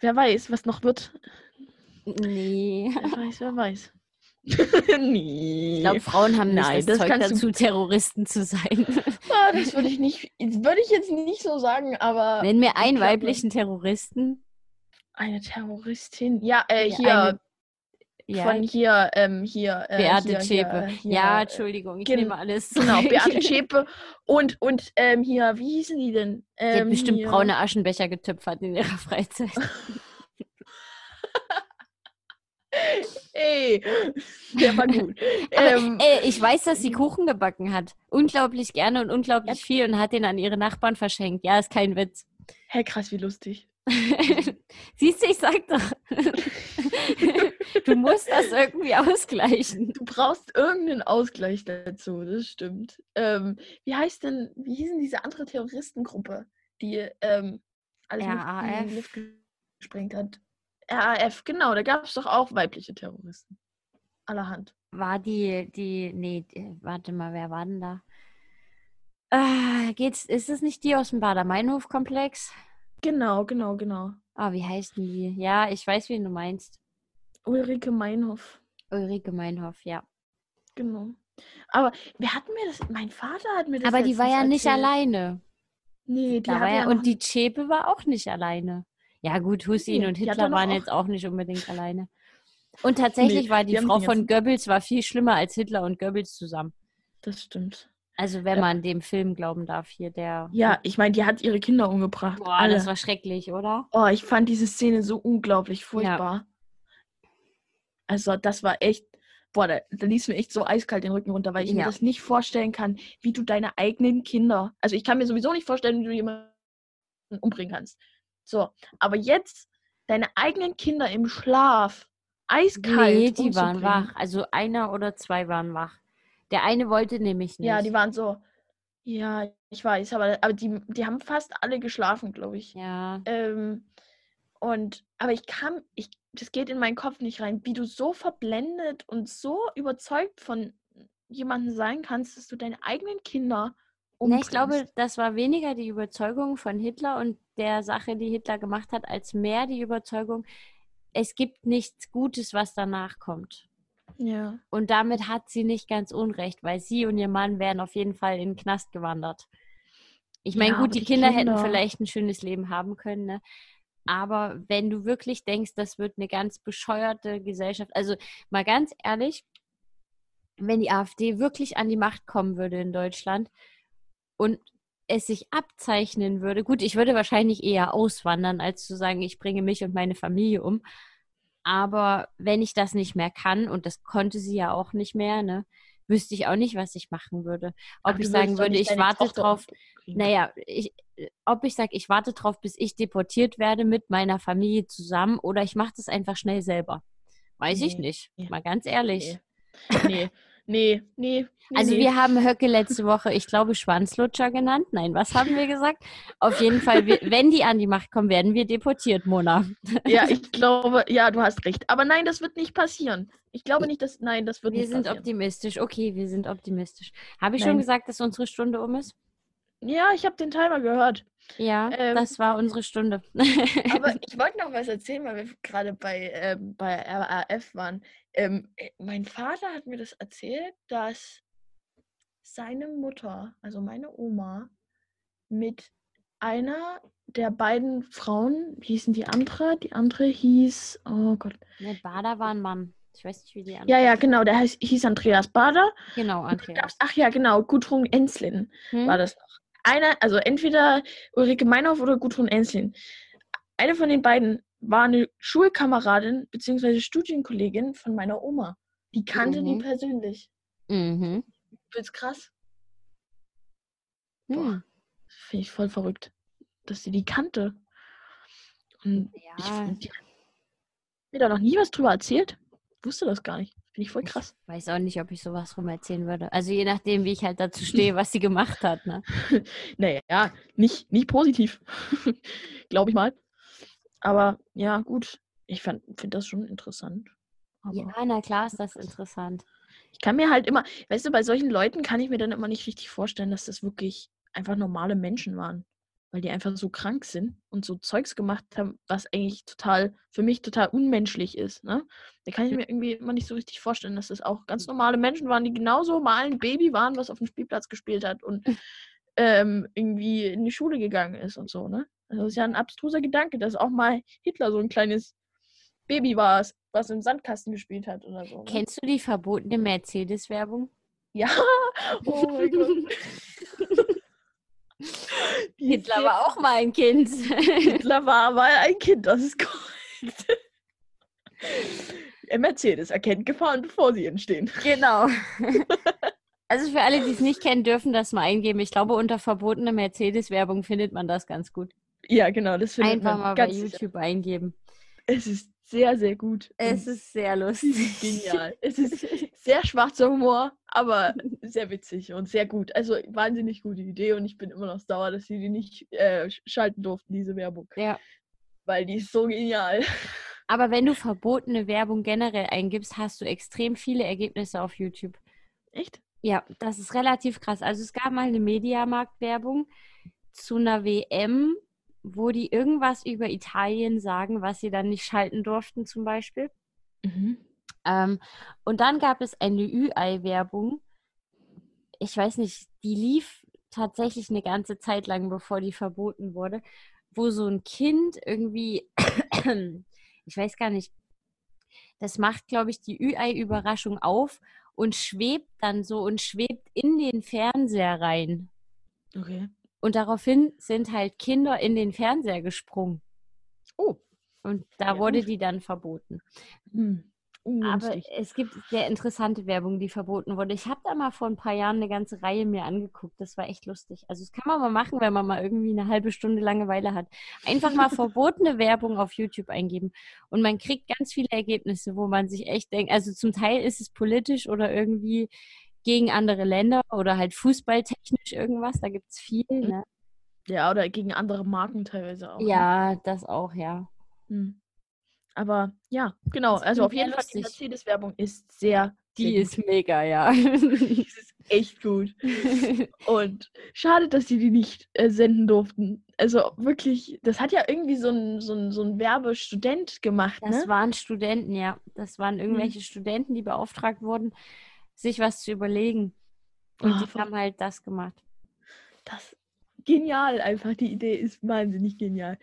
Wer weiß, was noch wird. Nee. Wer weiß, wer weiß. nee. Ich glaube, Frauen haben nicht Nein, das, das Zeug dazu, Terroristen zu sein. oh, das würde ich nicht, würde ich jetzt nicht so sagen, aber. Nenn mir einen weiblichen Terroristen. Eine Terroristin? Ja, äh, hier. Eine, ja. Von hier, ähm, hier. Äh, Beate hier, Zschäpe. Hier, ja, Entschuldigung, ich nehme alles zurück. Genau, Beate Zschäpe und, und ähm, hier, wie hießen die denn? Ähm, die hat bestimmt hier. braune Aschenbecher getöpfert in ihrer Freizeit. Ey, der war gut. ähm, ey, ich weiß, dass sie Kuchen gebacken hat. Unglaublich gerne und unglaublich viel und hat den an ihre Nachbarn verschenkt. Ja, ist kein Witz. Hä, hey, krass, wie lustig. Siehst du, ich sag doch. du musst das irgendwie ausgleichen. Du brauchst irgendeinen Ausgleich dazu, das stimmt. Ähm, wie heißt denn, wie hießen diese andere Terroristengruppe, die ähm, alles in die Luft gesprengt hat? RAF, genau, da gab es doch auch weibliche Terroristen. Allerhand. War die, die, nee, die, warte mal, wer war denn da? Äh, geht's, ist es nicht die aus dem Bader-Meinhof-Komplex? Genau, genau, genau. Ah, oh, wie heißt die? Ja, ich weiß, wen du meinst. Ulrike Meinhof. Ulrike Meinhof, ja. Genau. Aber wer hat mir das? Mein Vater hat mir das. Aber die war ja nicht alleine. Nee, die war ja, Und die Chepe war auch nicht alleine. Ja, gut, Hussein nee, und Hitler waren jetzt auch nicht unbedingt alleine. Und tatsächlich nee, war die, Frau von Goebbels war viel schlimmer als Hitler und Goebbels zusammen. Das stimmt. Also wenn man dem Film glauben darf, hier der. Ja, ich meine, die hat ihre Kinder umgebracht. Boah, alle. das war schrecklich, oder? Oh, ich fand diese Szene so unglaublich furchtbar. Ja. Also das war echt, boah, da, da ließ mir echt so eiskalt den Rücken runter, weil ich ja. mir das nicht vorstellen kann, wie du deine eigenen Kinder. Also ich kann mir sowieso nicht vorstellen, wie du jemanden umbringen kannst. So, aber jetzt deine eigenen Kinder im Schlaf, eiskalt. Nee, die waren wach. Also einer oder zwei waren wach. Der eine wollte nämlich nicht. Ja, die waren so. Ja, ich weiß, aber, aber die, die haben fast alle geschlafen, glaube ich. Ja. Ähm, Und, aber ich kann, ich, das geht in meinen Kopf nicht rein, wie du so verblendet und so überzeugt von jemandem sein kannst, dass du deine eigenen Kinder umbringst. ich glaube, das war weniger die Überzeugung von Hitler und der Sache, die Hitler gemacht hat, als mehr die Überzeugung, es gibt nichts Gutes, was danach kommt. Ja. Und damit hat sie nicht ganz unrecht, weil sie und ihr Mann wären auf jeden Fall in den Knast gewandert. Ich meine, ja, gut, die, die Kinder, Kinder, hätten vielleicht ein schönes Leben haben können, ne? Aber wenn du wirklich denkst, das wird eine ganz bescheuerte Gesellschaft, also mal ganz ehrlich, wenn die AfD wirklich an die Macht kommen würde in Deutschland und es sich abzeichnen würde, gut, ich würde wahrscheinlich eher auswandern, als zu sagen, ich bringe mich und meine Familie um. Aber wenn ich das nicht mehr kann, und das konnte sie ja auch nicht mehr, ne, wüsste ich auch nicht, was ich machen würde. Ob Ach, ich sagen würde, ich warte Tochter drauf, naja, ich, ob ich sage, ich warte drauf, bis ich deportiert werde mit meiner Familie zusammen oder ich mache das einfach schnell selber. Weiß nee. ich nicht, mal ganz ehrlich. Nee. nee. Nee, nee. also nee. wir haben Höcke letzte Woche, ich glaube, Schwanzlutscher genannt. Nein, was haben wir gesagt? Auf jeden Fall, wenn die an die Macht kommen, werden wir deportiert, Mona. Ja, ich glaube, ja, du hast recht. Aber nein, das wird nicht passieren. Ich glaube nicht, dass, nein, das wird wir nicht passieren. Wir sind optimistisch. Okay, wir sind optimistisch. Habe ich nein. schon gesagt, dass unsere Stunde um ist? Ja, ich habe den Timer gehört. Ja, ähm, das war unsere Stunde. aber ich wollte noch was erzählen, weil wir gerade bei, äh, bei RAF waren. Ähm, äh, mein Vater hat mir das erzählt, dass seine Mutter, also meine Oma, mit einer der beiden Frauen, wie hießen die andere? Die andere hieß, oh Gott. Der Bader war ein Mann. Ich weiß nicht, wie die andere. Ja, ja, genau. Der heißt, hieß Andreas Bader. Genau, Andreas. Ach ja, genau. Gudrun Enslin hm? war das noch einer, also entweder Ulrike Meinhoff oder Gudrun Enslin. Eine von den beiden war eine Schulkameradin bzw. Studienkollegin von meiner Oma. Die kannte mhm. die persönlich. Mhm. Find's krass. Boah, hm. finde ich voll verrückt, dass sie die kannte. Und ja. ich die hat mir da noch nie was drüber erzählt. Wusste das gar nicht. Finde ich voll krass. Ich weiß auch nicht, ob ich sowas rum erzählen würde. Also je nachdem, wie ich halt dazu stehe, was sie gemacht hat. Ne? naja, nicht, nicht positiv. Glaube ich mal. Aber ja, gut. Ich finde das schon interessant. Aber ja, na klar ist das interessant. Ich kann mir halt immer, weißt du, bei solchen Leuten kann ich mir dann immer nicht richtig vorstellen, dass das wirklich einfach normale Menschen waren weil die einfach so krank sind und so Zeugs gemacht haben, was eigentlich total, für mich total unmenschlich ist. Ne? Da kann ich mir irgendwie immer nicht so richtig vorstellen, dass das auch ganz normale Menschen waren, die genauso mal ein Baby waren, was auf dem Spielplatz gespielt hat und ähm, irgendwie in die Schule gegangen ist und so. Ne? Also das ist ja ein abstruser Gedanke, dass auch mal Hitler so ein kleines Baby war, was im Sandkasten gespielt hat oder so. Ne? Kennst du die verbotene Mercedes-Werbung? Ja, oh mein Gott. Hitler war auch mal ein Kind. Hitler war mal ein Kind, das ist korrekt. Mercedes erkennt Gefahren, bevor sie entstehen. Genau. Also für alle, die es nicht kennen, dürfen das mal eingeben. Ich glaube, unter verbotene Mercedes-Werbung findet man das ganz gut. Ja, genau. Das findet Einfach man mal bei YouTube sicher. eingeben. Es ist sehr, sehr gut. Es ist sehr lustig. Genial. Es ist sehr schwarzer Humor, aber sehr witzig und sehr gut. Also wahnsinnig gute Idee und ich bin immer noch sauer, dass sie die nicht äh, schalten durften, diese Werbung. Ja. Weil die ist so genial. Aber wenn du verbotene Werbung generell eingibst, hast du extrem viele Ergebnisse auf YouTube. Echt? Ja, das ist relativ krass. Also es gab mal eine Mediamarkt-Werbung zu einer WM wo die irgendwas über Italien sagen, was sie dann nicht schalten durften zum Beispiel. Mhm. Ähm, und dann gab es eine Ü-Ei-Werbung. Ich weiß nicht, die lief tatsächlich eine ganze Zeit lang, bevor die verboten wurde, wo so ein Kind irgendwie, ich weiß gar nicht, das macht, glaube ich, die Ü-Ei-Überraschung auf und schwebt dann so und schwebt in den Fernseher rein. Okay. Und daraufhin sind halt Kinder in den Fernseher gesprungen. Oh. Und da ja, wurde die dann verboten. Hm. Aber es gibt sehr interessante Werbung, die verboten wurde. Ich habe da mal vor ein paar Jahren eine ganze Reihe mir angeguckt. Das war echt lustig. Also das kann man mal machen, wenn man mal irgendwie eine halbe Stunde Langeweile hat. Einfach mal verbotene Werbung auf YouTube eingeben. Und man kriegt ganz viele Ergebnisse, wo man sich echt denkt, also zum Teil ist es politisch oder irgendwie gegen andere Länder oder halt fußballtechnisch irgendwas. Da gibt es viel. Mhm. Ne? Ja, oder gegen andere Marken teilweise auch. Ne? Ja, ne? das auch, ja. Hm. Aber ja, genau. Also auf jeden Fall, die Mercedes-Werbung ist sehr. Die sehr ist mega, ja. die ist echt gut. Und schade, dass sie die nicht äh, senden durften. Also wirklich, das hat ja irgendwie so ein, so ein, so ein Werbestudent gemacht. Das ne? waren Studenten, ja. Das waren irgendwelche hm. Studenten, die beauftragt wurden, sich was zu überlegen. Und oh, die haben halt das gemacht. Das genial einfach. Die Idee ist wahnsinnig genial.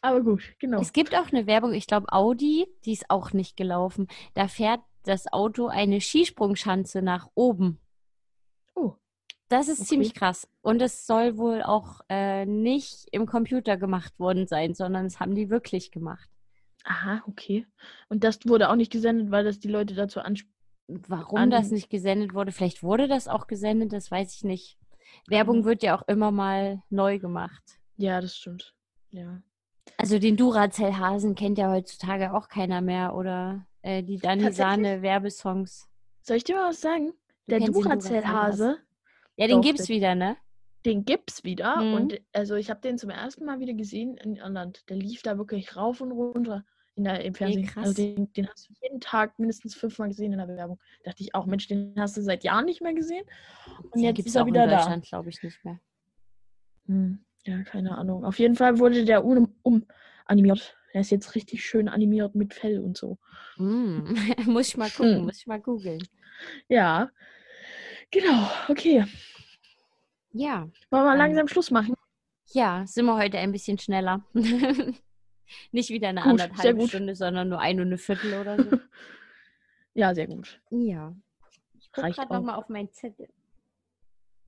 Aber gut, genau. Es gibt auch eine Werbung, ich glaube Audi, die ist auch nicht gelaufen. Da fährt das Auto eine Skisprungschanze nach oben. Oh. Das ist okay. ziemlich krass. Und es soll wohl auch äh, nicht im Computer gemacht worden sein, sondern es haben die wirklich gemacht. Aha, okay. Und das wurde auch nicht gesendet, weil das die Leute dazu ansprechen. Warum an das nicht gesendet wurde, vielleicht wurde das auch gesendet, das weiß ich nicht. Werbung mhm. wird ja auch immer mal neu gemacht. Ja, das stimmt. Ja. Also den Duracell-Hasen kennt ja heutzutage auch keiner mehr oder äh, die Dani Sahne Werbesongs. Soll ich dir mal was sagen? Der Duracell-Hase. Ja, den gibt's wieder, ne? Den gibt's wieder mhm. und also ich habe den zum ersten Mal wieder gesehen in Irland. Der lief da wirklich rauf und runter in der, im Fernsehen. Hey, also den, den, hast du jeden Tag mindestens fünfmal gesehen in der Werbung. Da dachte ich auch, Mensch, den hast du seit Jahren nicht mehr gesehen. Und den jetzt ist er wieder in Deutschland, glaube ich, nicht mehr. Hm, ja, keine Ahnung. Auf jeden Fall wurde der um, um animiert. Er ist jetzt richtig schön animiert mit Fell und so. Mm, muss ich mal gucken, hm. muss ich mal googeln. Ja. Genau, okay. Ja. Wollen wir langsam Schluss machen? Ja, sind wir heute ein bisschen schneller. Nicht wieder eine gut, anderthalb Stunde, sondern nur eine und eine Viertel oder so. ja, sehr gut. Ja. Ich gucke gerade nochmal auf meinen Zettel.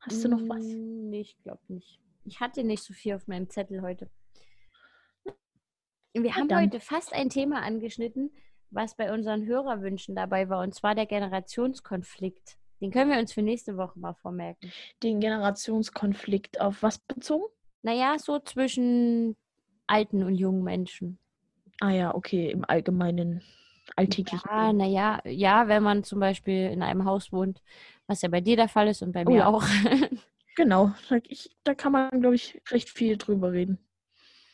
Hast du noch was? Hm, nee, ich glaube nicht. Ich hatte nicht so viel auf meinem Zettel heute. Wir haben ja, heute fast ein Thema angeschnitten, was bei unseren Hörerwünschen dabei war, und zwar der Generationskonflikt. Den können wir uns für nächste Woche mal vormerken. Den Generationskonflikt auf was bezogen? Naja, so zwischen alten und jungen Menschen. Ah ja, okay, im allgemeinen alltäglichen. Ja, naja, ja, wenn man zum Beispiel in einem Haus wohnt, was ja bei dir der Fall ist und bei oh, mir auch. genau, ich, da kann man, glaube ich, recht viel drüber reden.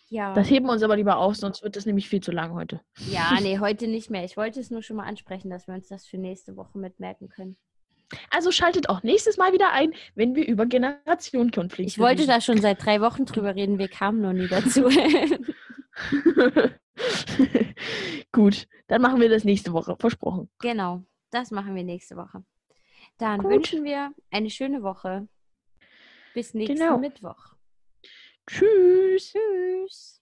Ja. Das heben wir uns aber lieber auf, sonst wird das nämlich viel zu lang heute. Ja, nee, heute nicht mehr. Ich wollte es nur schon mal ansprechen, dass wir uns das für nächste Woche mitmerken können. Also schaltet auch nächstes Mal wieder ein, wenn wir über Generationenkonflikte reden. Ich wollte da schon seit drei Wochen drüber reden, wir kamen noch nie dazu. Gut, dann machen wir das nächste Woche, versprochen. Genau, das machen wir nächste Woche. Dann Gut. wünschen wir eine schöne Woche. Bis nächsten genau. Mittwoch. Tschüss. Tschüss.